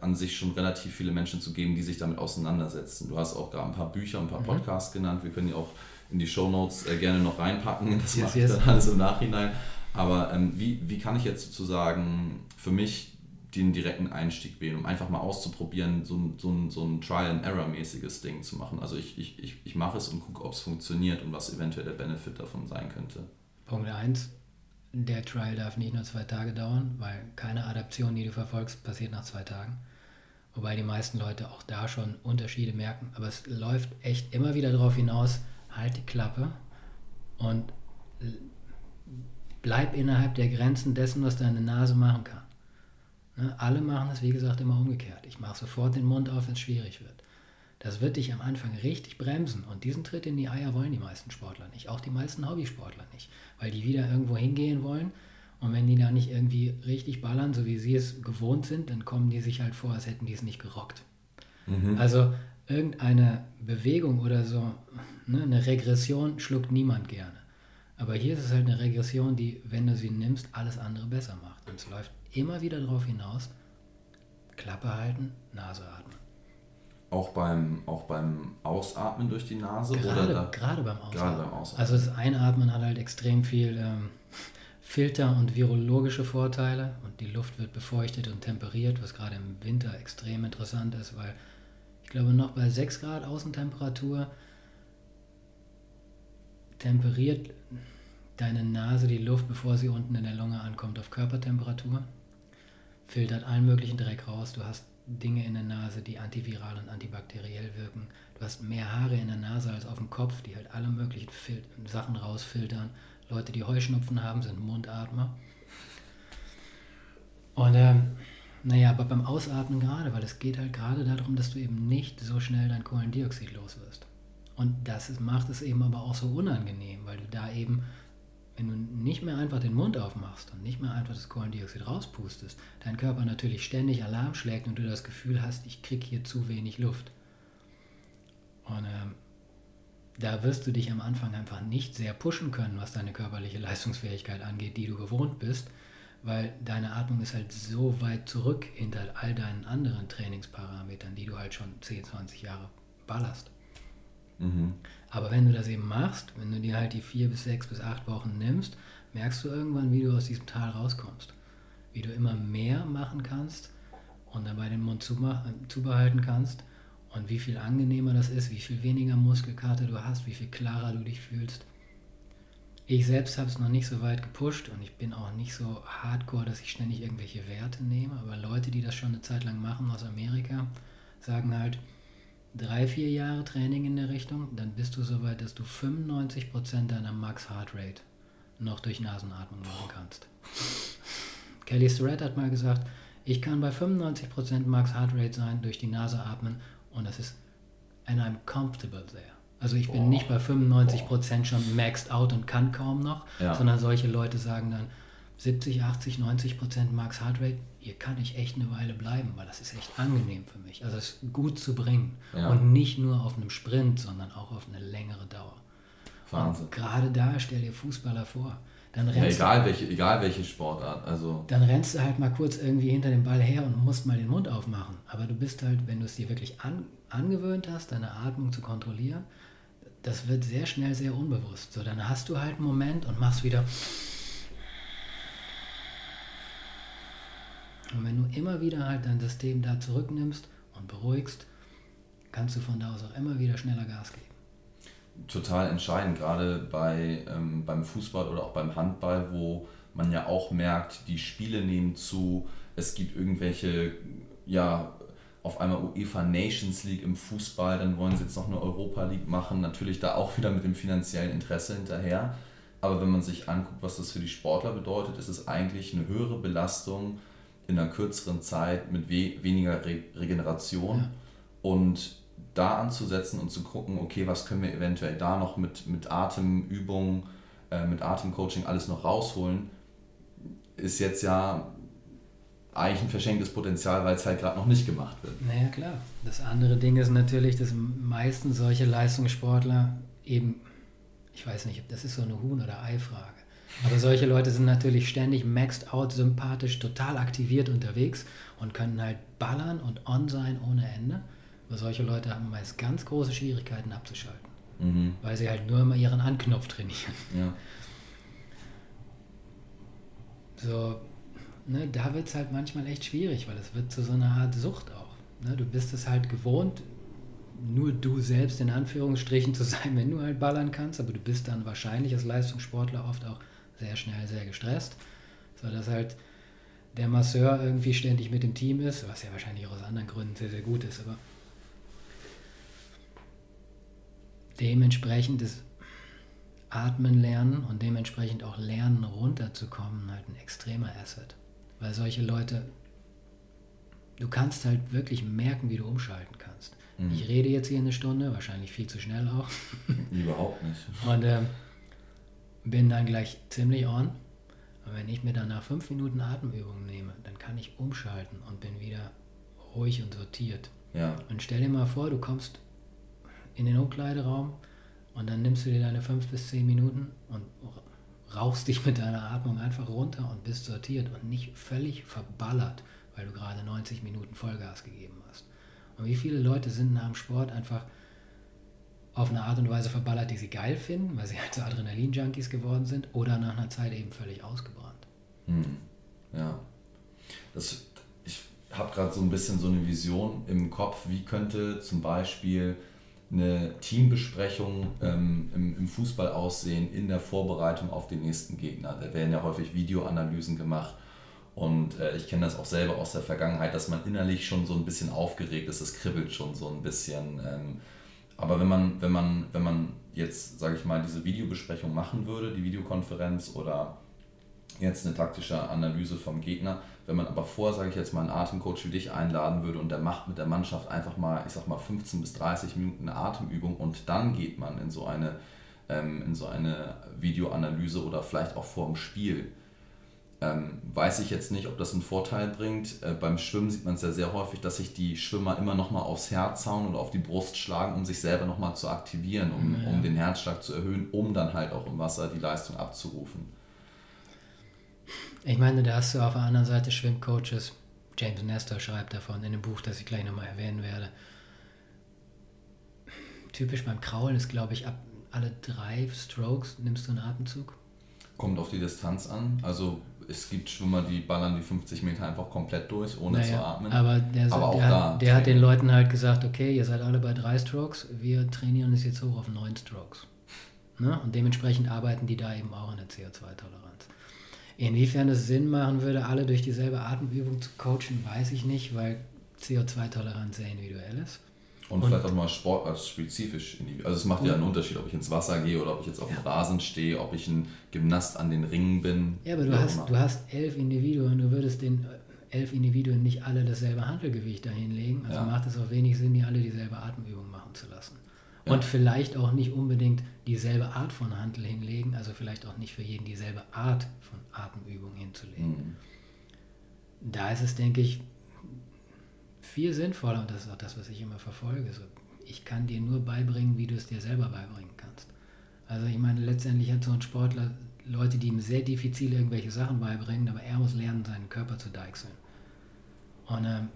an sich schon relativ viele Menschen zu geben, die sich damit auseinandersetzen. Du hast auch gerade ein paar Bücher, ein paar mhm. Podcasts genannt. Wir können die auch in die Show Notes äh, gerne noch reinpacken. Das yes, mache ich yes. dann alles im Nachhinein. Aber ähm, wie, wie kann ich jetzt sozusagen für mich den direkten Einstieg wählen, um einfach mal auszuprobieren, so ein, so ein, so ein Trial-and-Error-mäßiges Ding zu machen? Also ich, ich, ich, ich mache es und gucke, ob es funktioniert und was eventuell der Benefit davon sein könnte. Punkt 1. Der Trial darf nicht nur zwei Tage dauern, weil keine Adaption, die du verfolgst, passiert nach zwei Tagen. Wobei die meisten Leute auch da schon Unterschiede merken. Aber es läuft echt immer wieder darauf hinaus, halt die Klappe und bleib innerhalb der Grenzen dessen, was deine Nase machen kann. Ne? Alle machen es, wie gesagt, immer umgekehrt. Ich mache sofort den Mund auf, wenn es schwierig wird. Das wird dich am Anfang richtig bremsen und diesen Tritt in die Eier wollen die meisten Sportler nicht, auch die meisten Hobbysportler nicht, weil die wieder irgendwo hingehen wollen und wenn die da nicht irgendwie richtig ballern, so wie sie es gewohnt sind, dann kommen die sich halt vor, als hätten die es nicht gerockt. Mhm. Also irgendeine Bewegung oder so, ne, eine Regression schluckt niemand gerne. Aber hier ist es halt eine Regression, die, wenn du sie nimmst, alles andere besser macht. Und es läuft immer wieder darauf hinaus, Klappe halten, Nase atmen. Auch beim, auch beim Ausatmen durch die Nase? Gerade, oder da, gerade, beim Ausatmen. gerade beim Ausatmen. Also das Einatmen hat halt extrem viel ähm, Filter- und virologische Vorteile und die Luft wird befeuchtet und temperiert, was gerade im Winter extrem interessant ist, weil ich glaube noch bei 6 Grad Außentemperatur temperiert deine Nase die Luft, bevor sie unten in der Lunge ankommt, auf Körpertemperatur, filtert allen möglichen Dreck raus. Du hast Dinge in der Nase, die antiviral und antibakteriell wirken. Du hast mehr Haare in der Nase als auf dem Kopf, die halt alle möglichen Fil Sachen rausfiltern. Leute, die Heuschnupfen haben, sind Mundatmer. Und ähm, naja, aber beim Ausatmen gerade, weil es geht halt gerade darum, dass du eben nicht so schnell dein Kohlendioxid los wirst. Und das ist, macht es eben aber auch so unangenehm, weil du da eben wenn du nicht mehr einfach den Mund aufmachst und nicht mehr einfach das Kohlendioxid rauspustest, dein Körper natürlich ständig Alarm schlägt und du das Gefühl hast, ich kriege hier zu wenig Luft. Und ähm, da wirst du dich am Anfang einfach nicht sehr pushen können, was deine körperliche Leistungsfähigkeit angeht, die du gewohnt bist, weil deine Atmung ist halt so weit zurück hinter all deinen anderen Trainingsparametern, die du halt schon 10, 20 Jahre ballerst. Mhm. Aber wenn du das eben machst, wenn du dir halt die vier bis sechs bis acht Wochen nimmst, merkst du irgendwann, wie du aus diesem Tal rauskommst. Wie du immer mehr machen kannst und dabei den Mund zubehalten kannst und wie viel angenehmer das ist, wie viel weniger Muskelkater du hast, wie viel klarer du dich fühlst. Ich selbst habe es noch nicht so weit gepusht und ich bin auch nicht so hardcore, dass ich ständig irgendwelche Werte nehme, aber Leute, die das schon eine Zeit lang machen aus Amerika, sagen halt, drei, vier Jahre Training in der Richtung, dann bist du so weit, dass du 95% deiner Max Heart Rate noch durch Nasenatmung machen kannst. Kelly Starrett hat mal gesagt, ich kann bei 95% Max Heart Rate sein, durch die Nase atmen und das ist, and I'm comfortable there. Also ich bin oh. nicht bei 95% schon maxed out und kann kaum noch, ja. sondern solche Leute sagen dann 70, 80, 90% Max Heart Rate, hier kann ich echt eine Weile bleiben, weil das ist echt angenehm für mich. Also es ist gut zu bringen. Ja. Und nicht nur auf einem Sprint, sondern auch auf eine längere Dauer. Wahnsinn. Und gerade da stell dir Fußballer vor. Dann rennst ja, egal, du, welche, egal welche Sportart. Also. Dann rennst du halt mal kurz irgendwie hinter dem Ball her und musst mal den Mund aufmachen. Aber du bist halt, wenn du es dir wirklich an, angewöhnt hast, deine Atmung zu kontrollieren, das wird sehr schnell sehr unbewusst. So, dann hast du halt einen Moment und machst wieder Und wenn du immer wieder halt dein System da zurücknimmst und beruhigst, kannst du von da aus auch immer wieder schneller Gas geben. Total entscheidend, gerade bei, ähm, beim Fußball oder auch beim Handball, wo man ja auch merkt, die Spiele nehmen zu, es gibt irgendwelche, ja, auf einmal UEFA Nations League im Fußball, dann wollen sie jetzt noch eine Europa League machen, natürlich da auch wieder mit dem finanziellen Interesse hinterher. Aber wenn man sich anguckt, was das für die Sportler bedeutet, ist es eigentlich eine höhere Belastung in einer kürzeren Zeit mit we weniger Re Regeneration ja. und da anzusetzen und zu gucken, okay, was können wir eventuell da noch mit, mit Atemübungen, äh, mit Atemcoaching alles noch rausholen, ist jetzt ja eigentlich ein verschenktes Potenzial, weil es halt gerade noch nicht gemacht wird. Naja, klar. Das andere Ding ist natürlich, dass meistens solche Leistungssportler eben, ich weiß nicht, das ist so eine Huhn- oder Ei-Frage. Aber solche Leute sind natürlich ständig maxed out, sympathisch, total aktiviert unterwegs und können halt ballern und on sein ohne Ende. Aber solche Leute haben meist ganz große Schwierigkeiten abzuschalten, mhm. weil sie halt nur immer ihren Anknopf trainieren. Ja. So, ne, da wird es halt manchmal echt schwierig, weil es wird zu so einer Art Sucht auch. Ne? Du bist es halt gewohnt, nur du selbst in Anführungsstrichen zu sein, wenn du halt ballern kannst, aber du bist dann wahrscheinlich als Leistungssportler oft auch sehr schnell sehr gestresst, sodass halt der Masseur irgendwie ständig mit dem Team ist, was ja wahrscheinlich auch aus anderen Gründen sehr, sehr gut ist, aber dementsprechend ist Atmen lernen und dementsprechend auch lernen, runterzukommen, halt ein extremer Asset. Weil solche Leute, du kannst halt wirklich merken, wie du umschalten kannst. Mhm. Ich rede jetzt hier eine Stunde, wahrscheinlich viel zu schnell auch. Überhaupt nicht. Und äh, bin dann gleich ziemlich on. Und wenn ich mir dann nach fünf Minuten Atemübungen nehme, dann kann ich umschalten und bin wieder ruhig und sortiert. Ja. Und stell dir mal vor, du kommst in den Umkleideraum und dann nimmst du dir deine fünf bis zehn Minuten und rauchst dich mit deiner Atmung einfach runter und bist sortiert und nicht völlig verballert, weil du gerade 90 Minuten Vollgas gegeben hast. Und wie viele Leute sind nach dem Sport einfach auf eine Art und Weise verballert, die sie geil finden, weil sie halt so Adrenalin-Junkies geworden sind oder nach einer Zeit eben völlig ausgebrannt. Hm. Ja. Das, ich habe gerade so ein bisschen so eine Vision im Kopf, wie könnte zum Beispiel eine Teambesprechung ähm, im, im, Fußball aussehen in der Vorbereitung auf den nächsten Gegner. Da werden ja häufig Videoanalysen gemacht und äh, ich kenne das auch selber aus der Vergangenheit, dass man innerlich schon so ein bisschen aufgeregt ist, es kribbelt schon so ein bisschen. Ähm, aber wenn man, wenn man, wenn man jetzt, sage ich mal, diese Videobesprechung machen würde, die Videokonferenz oder jetzt eine taktische Analyse vom Gegner, wenn man aber vor, sage ich jetzt mal, einen Atemcoach wie dich einladen würde und der macht mit der Mannschaft einfach mal, ich sag mal, 15 bis 30 Minuten eine Atemübung und dann geht man in so eine, ähm, in so eine Videoanalyse oder vielleicht auch vor dem Spiel, ähm, weiß ich jetzt nicht, ob das einen Vorteil bringt. Äh, beim Schwimmen sieht man es ja sehr häufig, dass sich die Schwimmer immer noch mal aufs Herz hauen oder auf die Brust schlagen, um sich selber noch mal zu aktivieren, um, ja. um den Herzschlag zu erhöhen, um dann halt auch im Wasser die Leistung abzurufen. Ich meine, da hast du auf der anderen Seite Schwimmcoaches. James Nestor schreibt davon in einem Buch, das ich gleich nochmal erwähnen werde. Typisch beim Kraulen ist, glaube ich, ab alle drei Strokes nimmst du einen Atemzug. Kommt auf die Distanz an. Also es gibt Schwimmer, die ballern die 50 Meter einfach komplett durch, ohne naja, zu atmen. Aber der, aber der, hat, der hat den Leuten halt gesagt, okay, ihr seid alle bei drei Strokes, wir trainieren es jetzt hoch auf neun Strokes. Ne? Und dementsprechend arbeiten die da eben auch an der CO2-Toleranz. Inwiefern es Sinn machen würde, alle durch dieselbe Atemübung zu coachen, weiß ich nicht, weil CO2-Toleranz sehr individuell ist. Und, und vielleicht auch mal sportartspezifisch. Also es macht ja einen Unterschied, ob ich ins Wasser gehe oder ob ich jetzt auf dem Rasen stehe, ob ich ein Gymnast an den Ringen bin. Ja, aber du hast, du hast elf Individuen, du würdest den äh, elf Individuen nicht alle dasselbe Handelgewicht dahinlegen. Also ja. macht es auch wenig Sinn, die alle dieselbe Atemübung machen zu lassen. Ja. Und vielleicht auch nicht unbedingt dieselbe Art von Handel hinlegen, also vielleicht auch nicht für jeden dieselbe Art von Atemübung hinzulegen. Mhm. Da ist es, denke ich, viel sinnvoller, und das ist auch das, was ich immer verfolge. So, ich kann dir nur beibringen, wie du es dir selber beibringen kannst. Also ich meine, letztendlich hat so ein Sportler Leute, die ihm sehr diffizil irgendwelche Sachen beibringen, aber er muss lernen, seinen Körper zu deichseln. Und ähm,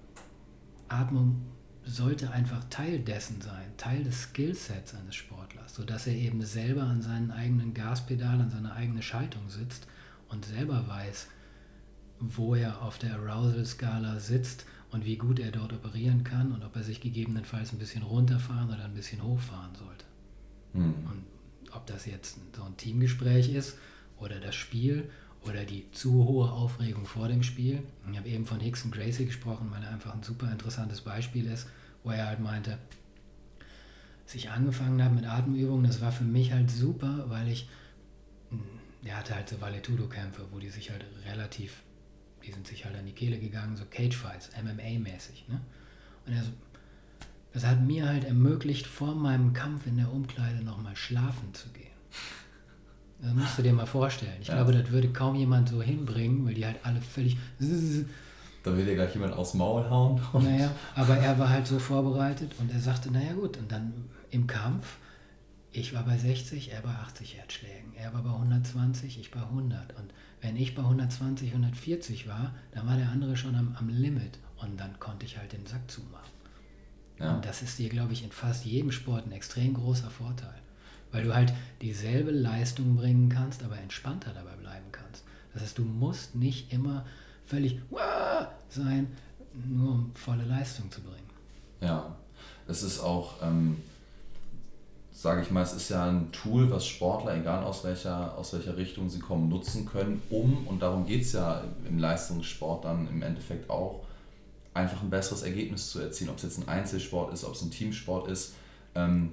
Atmung sollte einfach Teil dessen sein, Teil des Skillsets eines Sportlers, sodass er eben selber an seinem eigenen Gaspedal, an seiner eigenen Schaltung sitzt und selber weiß, wo er auf der Arousal-Skala sitzt und wie gut er dort operieren kann und ob er sich gegebenenfalls ein bisschen runterfahren oder ein bisschen hochfahren sollte. Mhm. Und ob das jetzt so ein Teamgespräch ist oder das Spiel oder die zu hohe Aufregung vor dem Spiel. Ich habe eben von Hickson Gracie gesprochen, weil er einfach ein super interessantes Beispiel ist, wo er halt meinte, als ich angefangen habe mit Atemübungen, das war für mich halt super, weil ich, der hatte halt so Valetudo-Kämpfe, wo die sich halt relativ die sind sich halt an die Kehle gegangen, so Cage-Fights, MMA-mäßig. Ne? Und er so, das hat mir halt ermöglicht, vor meinem Kampf in der Umkleide nochmal schlafen zu gehen. Das musst du dir mal vorstellen. Ich ja. glaube, das würde kaum jemand so hinbringen, weil die halt alle völlig. Da will dir gleich jemand aufs Maul hauen. Naja, aber er war halt so vorbereitet und er sagte, naja gut, und dann im Kampf, ich war bei 60, er bei 80 Herzschlägen. Er war bei 120, ich bei 100. Und wenn ich bei 120, 140 war, dann war der andere schon am, am Limit. Und dann konnte ich halt den Sack zumachen. Ja. Und das ist dir, glaube ich, in fast jedem Sport ein extrem großer Vorteil. Weil du halt dieselbe Leistung bringen kannst, aber entspannter dabei bleiben kannst. Das heißt, du musst nicht immer völlig sein, nur um volle Leistung zu bringen. Ja, es ist auch, ähm, sage ich mal, es ist ja ein Tool, was Sportler, egal aus welcher, aus welcher Richtung sie kommen, nutzen können, um, und darum geht es ja im Leistungssport dann im Endeffekt auch, einfach ein besseres Ergebnis zu erzielen. Ob es jetzt ein Einzelsport ist, ob es ein Teamsport ist. Ähm,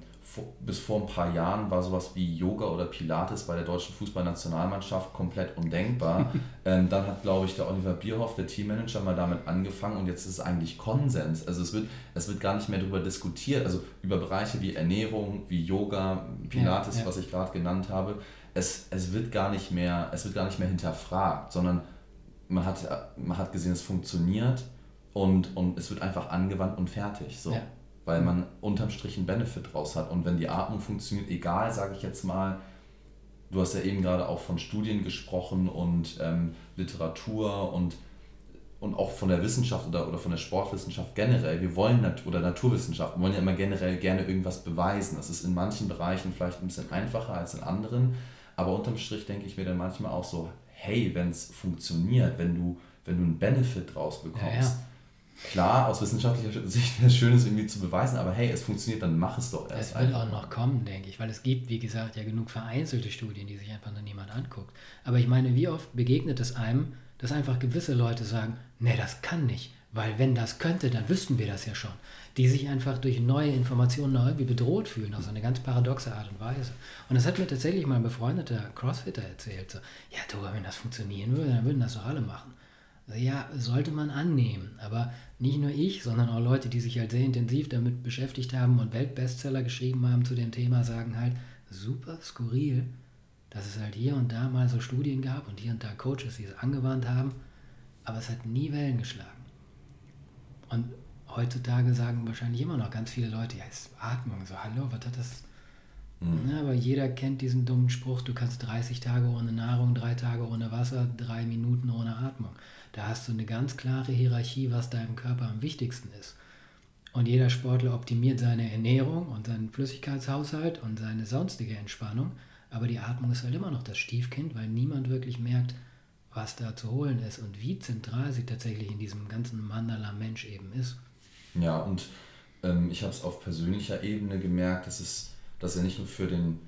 bis vor ein paar Jahren war sowas wie Yoga oder Pilates bei der deutschen Fußballnationalmannschaft komplett undenkbar. ähm, dann hat, glaube ich, der Oliver Bierhoff, der Teammanager, mal damit angefangen und jetzt ist es eigentlich Konsens. Also es wird, es wird gar nicht mehr darüber diskutiert, also über Bereiche wie Ernährung, wie Yoga, Pilates, ja, ja. was ich gerade genannt habe. Es, es, wird gar nicht mehr, es wird gar nicht mehr hinterfragt, sondern man hat, man hat gesehen, es funktioniert und, und es wird einfach angewandt und fertig. So. Ja weil man unterm Strich einen Benefit draus hat. Und wenn die Atmung funktioniert, egal, sage ich jetzt mal, du hast ja eben gerade auch von Studien gesprochen und ähm, Literatur und, und auch von der Wissenschaft oder, oder von der Sportwissenschaft generell. Wir wollen, Nat oder Naturwissenschaften, wollen ja immer generell gerne irgendwas beweisen. Das ist in manchen Bereichen vielleicht ein bisschen einfacher als in anderen, aber unterm Strich denke ich mir dann manchmal auch so, hey, wenn es funktioniert, wenn du, wenn du einen Benefit draus bekommst, ja, ja Klar, aus wissenschaftlicher Sicht wäre es schön, es irgendwie zu beweisen, aber hey, es funktioniert, dann mach es doch erst. Es wird auch noch kommen, denke ich, weil es gibt, wie gesagt, ja genug vereinzelte Studien, die sich einfach noch niemand anguckt. Aber ich meine, wie oft begegnet es einem, dass einfach gewisse Leute sagen, nee, das kann nicht, weil wenn das könnte, dann wüssten wir das ja schon. Die sich einfach durch neue Informationen irgendwie bedroht fühlen, auf so eine ganz paradoxe Art und Weise. Und das hat mir tatsächlich mal ein befreundeter Crossfitter erzählt. So, ja, du, wenn das funktionieren würde, dann würden das doch alle machen. Ja, sollte man annehmen. Aber nicht nur ich, sondern auch Leute, die sich halt sehr intensiv damit beschäftigt haben und Weltbestseller geschrieben haben zu dem Thema, sagen halt, super skurril, dass es halt hier und da mal so Studien gab und hier und da Coaches, die es angewandt haben, aber es hat nie Wellen geschlagen. Und heutzutage sagen wahrscheinlich immer noch ganz viele Leute, ja, ist Atmung, so, hallo, was hat das? Mhm. Ja, aber jeder kennt diesen dummen Spruch, du kannst 30 Tage ohne Nahrung, drei Tage ohne Wasser, drei Minuten ohne Atmung. Da hast du eine ganz klare Hierarchie, was deinem Körper am wichtigsten ist. Und jeder Sportler optimiert seine Ernährung und seinen Flüssigkeitshaushalt und seine sonstige Entspannung. Aber die Atmung ist halt immer noch das Stiefkind, weil niemand wirklich merkt, was da zu holen ist und wie zentral sie tatsächlich in diesem ganzen Mandala-Mensch eben ist. Ja, und ähm, ich habe es auf persönlicher Ebene gemerkt, dass es dass er nicht nur für den,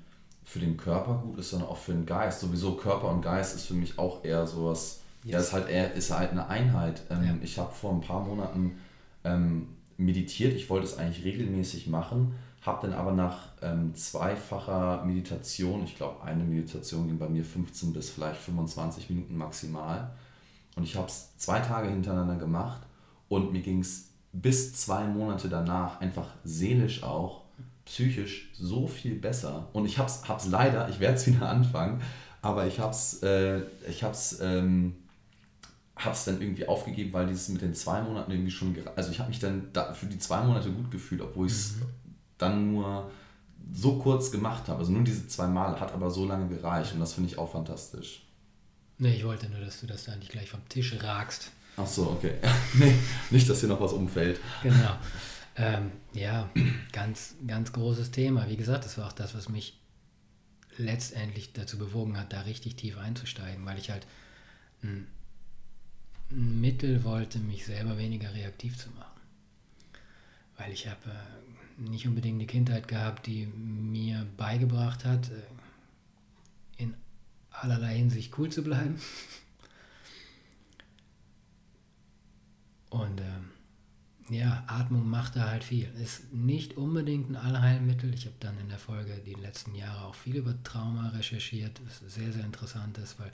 für den Körper gut ist, sondern auch für den Geist. Sowieso Körper und Geist ist für mich auch eher sowas. Ja, ist halt, eher, ist halt eine Einheit. Ähm, ja. Ich habe vor ein paar Monaten ähm, meditiert. Ich wollte es eigentlich regelmäßig machen, habe dann aber nach ähm, zweifacher Meditation, ich glaube, eine Meditation ging bei mir 15 bis vielleicht 25 Minuten maximal. Und ich habe es zwei Tage hintereinander gemacht und mir ging es bis zwei Monate danach einfach seelisch auch, psychisch so viel besser. Und ich habe es leider, ich werde es wieder anfangen, aber ich habe es äh, ähm, habe es dann irgendwie aufgegeben, weil dieses mit den zwei Monaten irgendwie schon, also ich habe mich dann da für die zwei Monate gut gefühlt, obwohl ich es mhm. dann nur so kurz gemacht habe. Also nur diese zwei Mal hat aber so lange gereicht und das finde ich auch fantastisch. Nee, ich wollte nur, dass du das da nicht gleich vom Tisch ragst. Ach so, okay. nee, nicht, dass hier noch was umfällt. Genau. Ähm, ja, ganz, ganz großes Thema. Wie gesagt, das war auch das, was mich letztendlich dazu bewogen hat, da richtig tief einzusteigen, weil ich halt ein Mittel wollte, mich selber weniger reaktiv zu machen. Weil ich habe äh, nicht unbedingt eine Kindheit gehabt, die mir beigebracht hat, äh, in allerlei Hinsicht cool zu bleiben. Und äh, ja, Atmung macht da halt viel. Ist nicht unbedingt ein Allheilmittel. Ich habe dann in der Folge die letzten Jahre auch viel über Trauma recherchiert, was sehr, sehr interessant ist, weil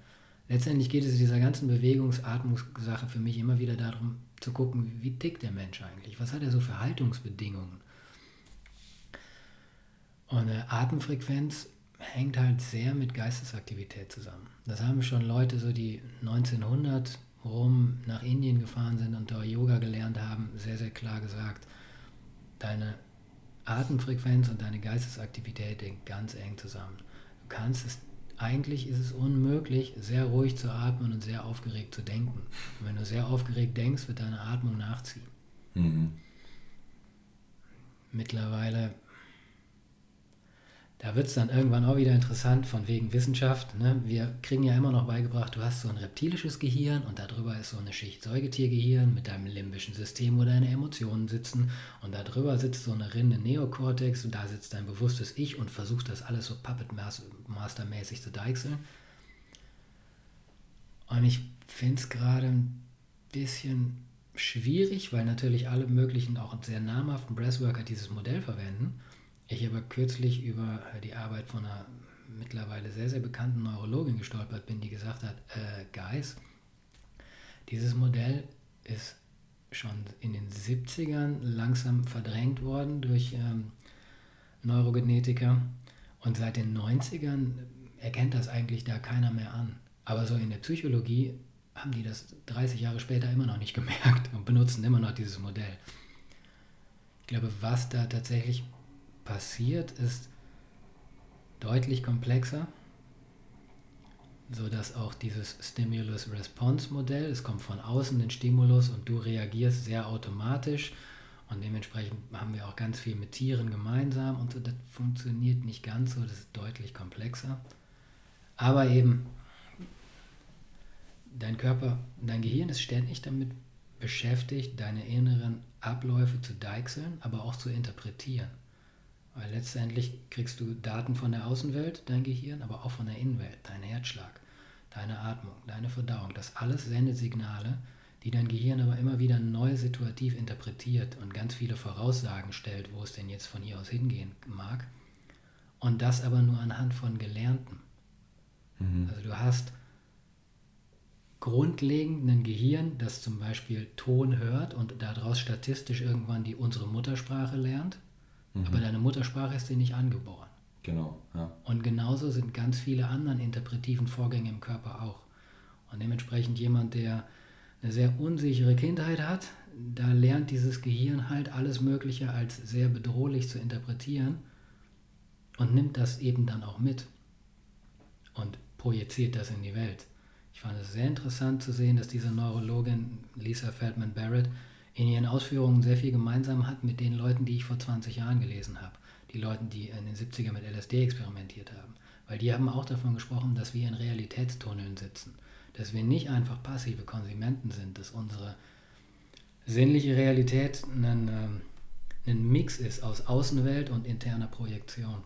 letztendlich geht es in dieser ganzen Bewegungsatmungssache für mich immer wieder darum zu gucken, wie tickt der Mensch eigentlich? Was hat er so für Haltungsbedingungen? Und Atemfrequenz hängt halt sehr mit Geistesaktivität zusammen. Das haben schon Leute, so die 1900 rum nach Indien gefahren sind und da Yoga gelernt haben, sehr, sehr klar gesagt. Deine Atemfrequenz und deine Geistesaktivität hängt ganz eng zusammen. Du kannst es, eigentlich ist es unmöglich, sehr ruhig zu atmen und sehr aufgeregt zu denken. Und wenn du sehr aufgeregt denkst, wird deine Atmung nachziehen. Mhm. Mittlerweile da wird es dann irgendwann auch wieder interessant von wegen Wissenschaft. Ne? Wir kriegen ja immer noch beigebracht, du hast so ein reptilisches Gehirn und darüber ist so eine Schicht Säugetiergehirn mit deinem limbischen System, wo deine Emotionen sitzen und darüber sitzt so eine Rinde Neokortex und da sitzt dein bewusstes Ich und versucht das alles so Puppet Master mäßig zu deichseln. Und ich finde es gerade ein bisschen schwierig, weil natürlich alle möglichen, auch sehr namhaften Breathworker dieses Modell verwenden. Ich aber kürzlich über die Arbeit von einer mittlerweile sehr, sehr bekannten Neurologin gestolpert bin, die gesagt hat, äh, Guys, dieses Modell ist schon in den 70ern langsam verdrängt worden durch ähm, Neurogenetiker und seit den 90ern erkennt das eigentlich da keiner mehr an. Aber so in der Psychologie haben die das 30 Jahre später immer noch nicht gemerkt und benutzen immer noch dieses Modell. Ich glaube, was da tatsächlich passiert, ist deutlich komplexer, sodass auch dieses Stimulus-Response-Modell, es kommt von außen den Stimulus und du reagierst sehr automatisch und dementsprechend haben wir auch ganz viel mit Tieren gemeinsam und so, das funktioniert nicht ganz so, das ist deutlich komplexer. Aber eben, dein Körper, dein Gehirn ist ständig damit beschäftigt, deine inneren Abläufe zu deichseln, aber auch zu interpretieren. Weil letztendlich kriegst du Daten von der Außenwelt, dein Gehirn, aber auch von der Innenwelt, dein Herzschlag, deine Atmung, deine Verdauung. Das alles sendet Signale, die dein Gehirn aber immer wieder neu situativ interpretiert und ganz viele Voraussagen stellt, wo es denn jetzt von hier aus hingehen mag. Und das aber nur anhand von Gelernten. Mhm. Also du hast grundlegend ein Gehirn, das zum Beispiel Ton hört und daraus statistisch irgendwann die unsere Muttersprache lernt Mhm. Aber deine Muttersprache ist dir nicht angeboren. Genau, ja. Und genauso sind ganz viele andere interpretiven Vorgänge im Körper auch. Und dementsprechend jemand, der eine sehr unsichere Kindheit hat, da lernt dieses Gehirn halt alles Mögliche als sehr bedrohlich zu interpretieren und nimmt das eben dann auch mit und projiziert das in die Welt. Ich fand es sehr interessant zu sehen, dass diese Neurologin Lisa Feldman Barrett in ihren Ausführungen sehr viel gemeinsam hat mit den Leuten, die ich vor 20 Jahren gelesen habe. Die Leute, die in den 70er mit LSD experimentiert haben. Weil die haben auch davon gesprochen, dass wir in Realitätstunneln sitzen. Dass wir nicht einfach passive Konsumenten sind, dass unsere sinnliche Realität ein, ähm, ein Mix ist aus Außenwelt und interner Projektion.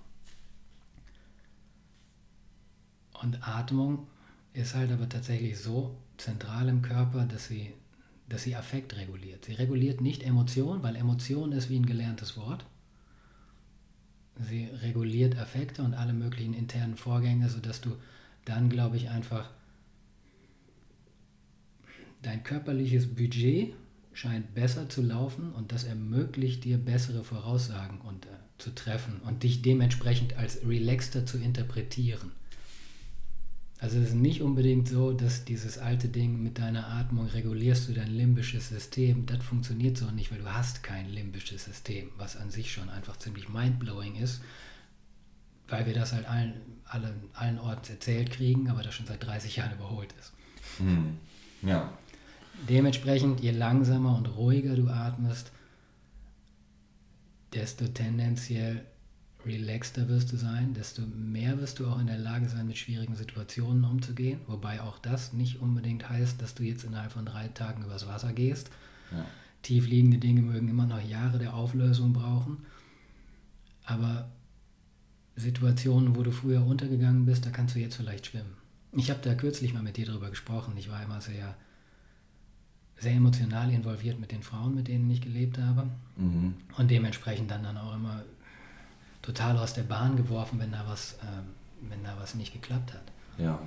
Und Atmung ist halt aber tatsächlich so zentral im Körper, dass sie dass sie Affekt reguliert. Sie reguliert nicht Emotion, weil Emotion ist wie ein gelerntes Wort. Sie reguliert Affekte und alle möglichen internen Vorgänge, sodass du dann, glaube ich, einfach dein körperliches Budget scheint besser zu laufen und das ermöglicht dir bessere Voraussagen und, äh, zu treffen und dich dementsprechend als relaxter zu interpretieren. Also es ist nicht unbedingt so, dass dieses alte Ding mit deiner Atmung regulierst du dein limbisches System. Das funktioniert so nicht, weil du hast kein limbisches System, was an sich schon einfach ziemlich mindblowing ist, weil wir das halt allen, allen, allen Orten erzählt kriegen, aber das schon seit 30 Jahren überholt ist. Hm. Ja. Dementsprechend, je langsamer und ruhiger du atmest, desto tendenziell relaxter wirst du sein, desto mehr wirst du auch in der Lage sein, mit schwierigen Situationen umzugehen. Wobei auch das nicht unbedingt heißt, dass du jetzt innerhalb von drei Tagen übers Wasser gehst. Ja. Tiefliegende Dinge mögen immer noch Jahre der Auflösung brauchen. Aber Situationen, wo du früher untergegangen bist, da kannst du jetzt vielleicht schwimmen. Ich habe da kürzlich mal mit dir darüber gesprochen. Ich war immer sehr, sehr emotional involviert mit den Frauen, mit denen ich gelebt habe. Mhm. Und dementsprechend dann, dann auch immer total aus der Bahn geworfen, wenn da was, äh, wenn da was nicht geklappt hat. Ja.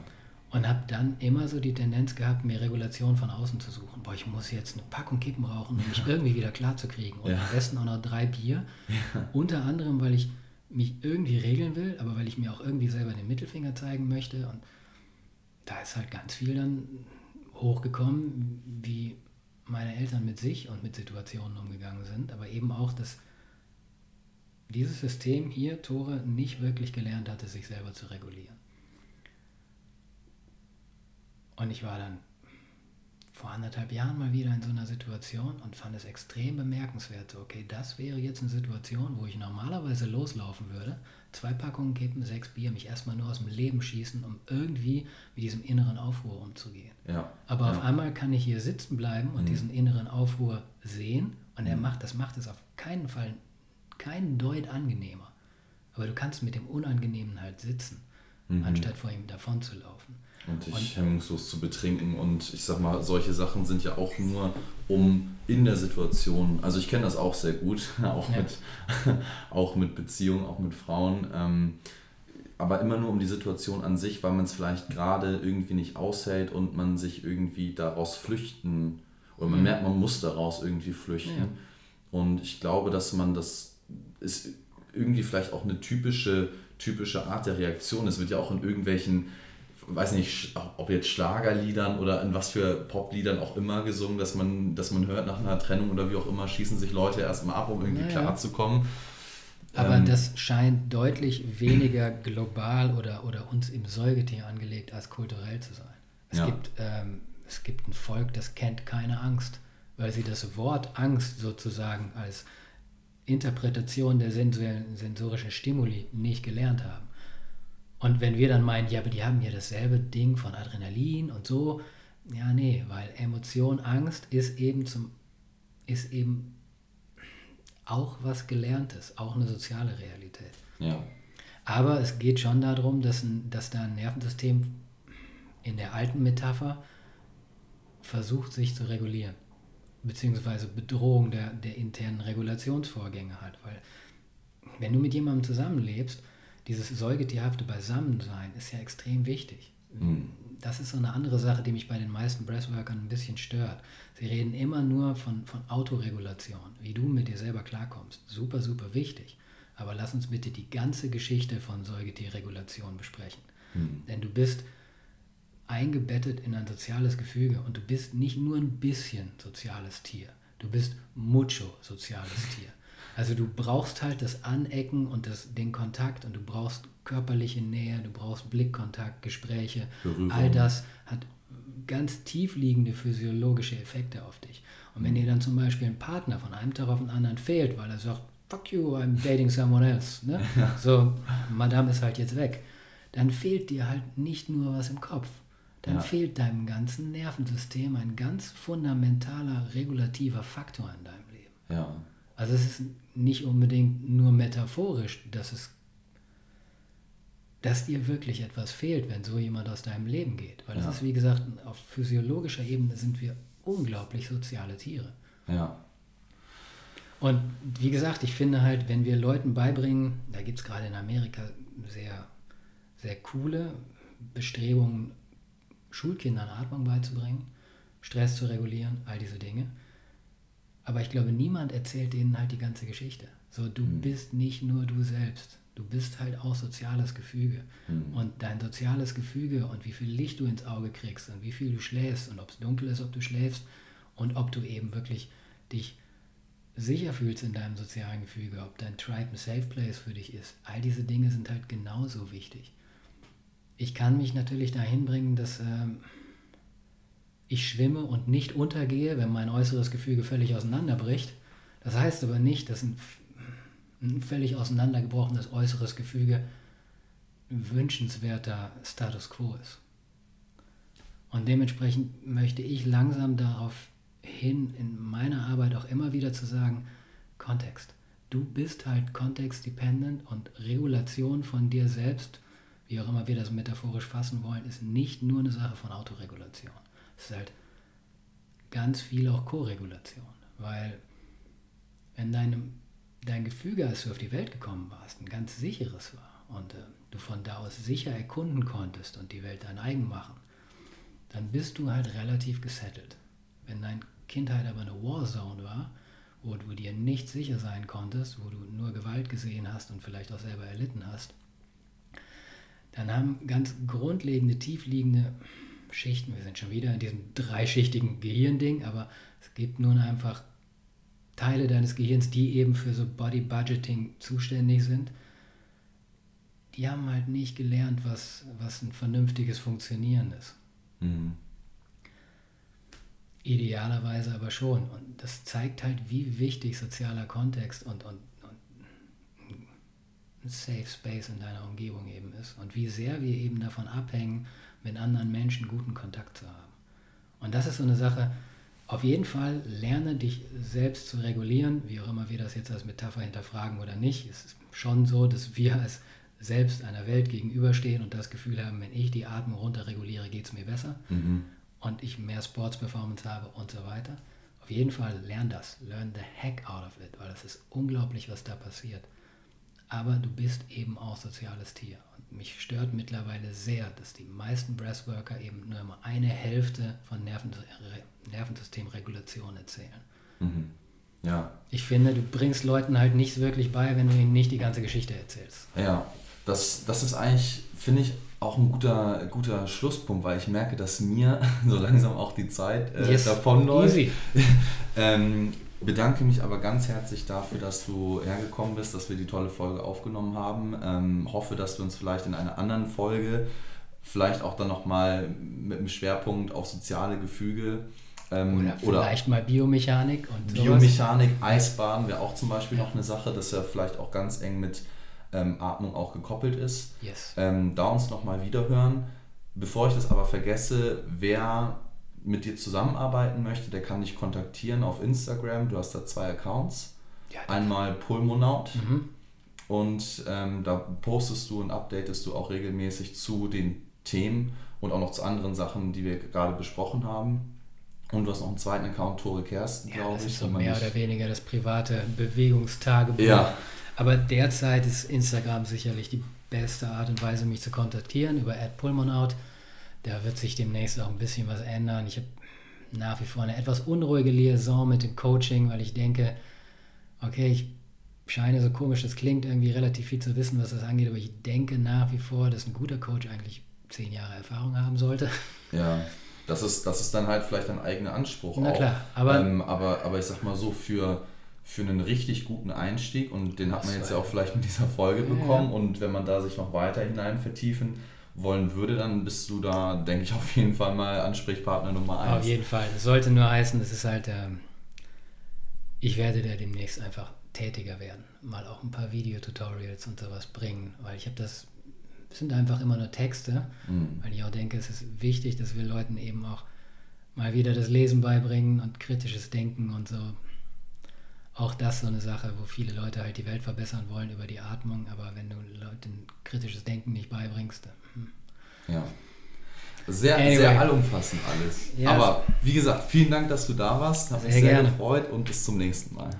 Und habe dann immer so die Tendenz gehabt, mir Regulation von außen zu suchen. Boah, ich muss jetzt eine Packung Kippen rauchen, um mich irgendwie wieder klar zu kriegen. Und ja. am besten auch noch drei Bier. Ja. Unter anderem, weil ich mich irgendwie regeln will, aber weil ich mir auch irgendwie selber den Mittelfinger zeigen möchte. Und da ist halt ganz viel dann hochgekommen, wie meine Eltern mit sich und mit Situationen umgegangen sind, aber eben auch das dieses System hier, Tore, nicht wirklich gelernt hatte, sich selber zu regulieren. Und ich war dann vor anderthalb Jahren mal wieder in so einer Situation und fand es extrem bemerkenswert. Okay, das wäre jetzt eine Situation, wo ich normalerweise loslaufen würde, zwei Packungen kippen, sechs Bier, mich erstmal nur aus dem Leben schießen, um irgendwie mit diesem inneren Aufruhr umzugehen. Ja. Aber ja. auf einmal kann ich hier sitzen bleiben und Mhm. diesen inneren Aufruhr sehen und er Mhm. macht, das macht es auf keinen Fall keinen Deut angenehmer. Aber du kannst mit dem Unangenehmen halt sitzen, Mhm. anstatt vor ihm davon zu laufen. Und dich hemmungslos zu betrinken. Und ich sag mal, solche Sachen sind ja auch nur, um in der Situation, also ich kenne das auch sehr gut, auch, Ja. mit, auch mit Beziehungen, auch mit Frauen, ähm, aber immer nur um die Situation an sich, weil man es vielleicht gerade irgendwie nicht aushält und man sich irgendwie daraus flüchten, oder man merkt, man muss daraus irgendwie flüchten. Ja. Und ich glaube, dass man das ist irgendwie vielleicht auch eine typische, typische Art der Reaktion. Es wird ja auch in irgendwelchen, weiß nicht, ob jetzt Schlagerliedern oder in was für Popliedern auch immer gesungen, dass man, dass man hört nach einer Trennung oder wie auch immer, schießen sich Leute erstmal ab, um irgendwie Naja. klarzukommen. Aber Ähm, das scheint deutlich weniger global oder, oder uns im Säugetier angelegt als kulturell zu sein. Es, Ja. gibt, ähm, es gibt ein Volk, das kennt keine Angst, weil sie das Wort Angst sozusagen als Interpretation der sensorischen Stimuli nicht gelernt haben. Und wenn wir dann meinen, ja, aber die haben ja dasselbe Ding von Adrenalin und so, ja, nee, weil Emotion, Angst ist eben zum, ist eben auch was Gelerntes, auch eine soziale Realität. ja. Aber es geht schon darum, dass, ein, dass da ein Nervensystem in der alten Metapher versucht, sich zu regulieren. Beziehungsweise Bedrohung der, der internen Regulationsvorgänge halt. Weil wenn du mit jemandem zusammenlebst, dieses säugetierhafte Beisammensein ist ja extrem wichtig. Mhm. Das ist so eine andere Sache, die mich bei den meisten Breathworkern ein bisschen stört. Sie reden immer nur von, von Autoregulation, wie du mit dir selber klarkommst. Super, super wichtig. Aber lass uns bitte die ganze Geschichte von Säugetierregulation besprechen. Mhm. Denn du bist eingebettet in ein soziales Gefüge und du bist nicht nur ein bisschen soziales Tier. Du bist mucho soziales Tier. Also du brauchst halt das Anecken und das, den Kontakt und du brauchst körperliche Nähe, du brauchst Blickkontakt, Gespräche. Berührung. All das hat ganz tiefliegende physiologische Effekte auf dich. Und wenn dir dann zum Beispiel ein Partner von einem Tag auf den anderen fehlt, weil er sagt, fuck you, I'm dating someone else, ne? so, Madame ist halt jetzt weg, dann fehlt dir halt nicht nur was im Kopf. Dann Ja. fehlt deinem ganzen Nervensystem ein ganz fundamentaler regulativer Faktor in deinem Leben. Ja. Also es ist nicht unbedingt nur metaphorisch, dass es dass dir wirklich etwas fehlt, wenn so jemand aus deinem Leben geht. Weil Ja. das ist, wie gesagt, auf physiologischer Ebene sind wir unglaublich soziale Tiere. Ja. Und wie gesagt, ich finde halt, wenn wir Leuten beibringen, da gibt es gerade in Amerika sehr, sehr coole Bestrebungen, Schulkindern Atmung beizubringen, Stress zu regulieren, all diese Dinge. Aber ich glaube, niemand erzählt denen halt die ganze Geschichte. So, du Mhm. bist nicht nur du selbst. Du bist halt auch soziales Gefüge. Mhm. Und dein soziales Gefüge und wie viel Licht du ins Auge kriegst und wie viel du schläfst und ob es dunkel ist, ob du schläfst und ob du eben wirklich dich sicher fühlst in deinem sozialen Gefüge, ob dein Tribe ein Safe Place für dich ist. All diese Dinge sind halt genauso wichtig. Ich kann mich natürlich dahin bringen, dass ähm, ich schwimme und nicht untergehe, wenn mein äußeres Gefüge völlig auseinanderbricht. Das heißt aber nicht, dass ein, ein völlig auseinandergebrochenes äußeres Gefüge wünschenswerter Status quo ist. Und dementsprechend möchte ich langsam darauf hin, in meiner Arbeit auch immer wieder zu sagen, Kontext. Du bist halt kontextdependent und Regulation von dir selbst, wie auch immer wir das metaphorisch fassen wollen, ist nicht nur eine Sache von Autoregulation. Es ist halt ganz viel auch Koregulation. Weil wenn deinem, dein Gefüge, als du auf die Welt gekommen warst, ein ganz sicheres war und äh, du von da aus sicher erkunden konntest und die Welt dein eigen machen, dann bist du halt relativ gesettelt. Wenn deine Kindheit aber eine Warzone war, wo du dir nicht sicher sein konntest, wo du nur Gewalt gesehen hast und vielleicht auch selber erlitten hast, dann haben ganz grundlegende, tiefliegende Schichten, wir sind schon wieder in diesem dreischichtigen Gehirnding, aber es gibt nun einfach Teile deines Gehirns, die eben für so Body Budgeting zuständig sind, die haben halt nicht gelernt, was, was ein vernünftiges Funktionieren ist. Mhm. Idealerweise aber schon. Und das zeigt halt, wie wichtig sozialer Kontext und, und, Safe Space in deiner Umgebung eben ist. Und wie sehr wir eben davon abhängen, mit anderen Menschen guten Kontakt zu haben. Und das ist so eine Sache, auf jeden Fall lerne dich selbst zu regulieren, wie auch immer wir das jetzt als Metapher hinterfragen oder nicht. Es ist schon so, dass wir als selbst einer Welt gegenüberstehen und das Gefühl haben, wenn ich die Atmung runterreguliere, geht es mir besser mhm. und ich mehr Sports-Performance habe und so weiter. Auf jeden Fall lern das, learn the heck out of it, weil es ist unglaublich, was da passiert. Aber du bist eben auch soziales Tier mich stört mittlerweile sehr, dass die meisten Breathworker eben nur immer eine Hälfte von Nerven, Nervensystemregulation erzählen. Mhm. Ja. Ich finde, du bringst Leuten halt nichts wirklich bei, wenn du ihnen nicht die ganze Geschichte erzählst. Ja, das, das ist eigentlich, finde ich, auch ein guter, guter Schlusspunkt, weil ich merke, dass mir so langsam auch die Zeit äh, yes. davonläuft. Easy. ähm, bedanke mich aber ganz herzlich dafür, dass du hergekommen bist, dass wir die tolle Folge aufgenommen haben. Ähm, hoffe, dass wir uns vielleicht in einer anderen Folge, vielleicht auch dann nochmal mit einem Schwerpunkt auf soziale Gefüge ähm, oder vielleicht oder mal Biomechanik und Biomechanik, Eisbaden wäre auch zum Beispiel ja. noch eine Sache, dass ja vielleicht auch ganz eng mit ähm, Atmung auch gekoppelt ist. Yes. Ähm, da uns nochmal wiederhören. Bevor ich das aber vergesse, wer mit dir zusammenarbeiten möchte, der kann dich kontaktieren auf Instagram. Du hast da zwei Accounts. Ja, Einmal Pulmonaut mhm. und ähm, da postest du und updatest du auch regelmäßig zu den Themen und auch noch zu anderen Sachen, die wir gerade besprochen haben. Und du hast noch einen zweiten Account, Tore Kersten, ja, glaube ich. Das ist so mehr oder weniger das private Bewegungstagebuch. Ja. Aber derzeit ist Instagram sicherlich die beste Art und Weise, mich zu kontaktieren über @pulmonaut. Da wird sich demnächst auch ein bisschen was ändern. Ich habe nach wie vor eine etwas unruhige Liaison mit dem Coaching, weil ich denke, okay, ich scheine so komisch, das klingt irgendwie relativ viel zu wissen, was das angeht, aber ich denke nach wie vor, dass ein guter Coach eigentlich zehn Jahre Erfahrung haben sollte. Ja, das ist, das ist dann halt vielleicht ein eigener Anspruch. Na auch. klar, aber, ähm, aber, aber ich sag mal so, für, für einen richtig guten Einstieg und den hat man jetzt ja auch vielleicht mit dieser Folge ja, bekommen ja. und wenn man da sich noch weiter hinein vertiefen wollen würde, dann bist du da, denke ich, auf jeden Fall mal Ansprechpartner Nummer eins. Auf jeden Fall. Das sollte nur heißen, das ist halt, äh, ich werde da demnächst einfach tätiger werden. Mal auch ein paar Videotutorials und sowas bringen, weil ich habe das, sind einfach immer nur Texte, mhm. weil ich auch denke, es ist wichtig, dass wir Leuten eben auch mal wieder das Lesen beibringen und kritisches Denken und so. Auch das so eine Sache, wo viele Leute halt die Welt verbessern wollen über die Atmung, aber wenn du Leuten kritisches Denken nicht beibringst, ja. Sehr, anyway. sehr allumfassend alles. Ja, Aber wie gesagt, vielen Dank, dass du da warst. Hat mich sehr, sehr gefreut und bis zum nächsten Mal.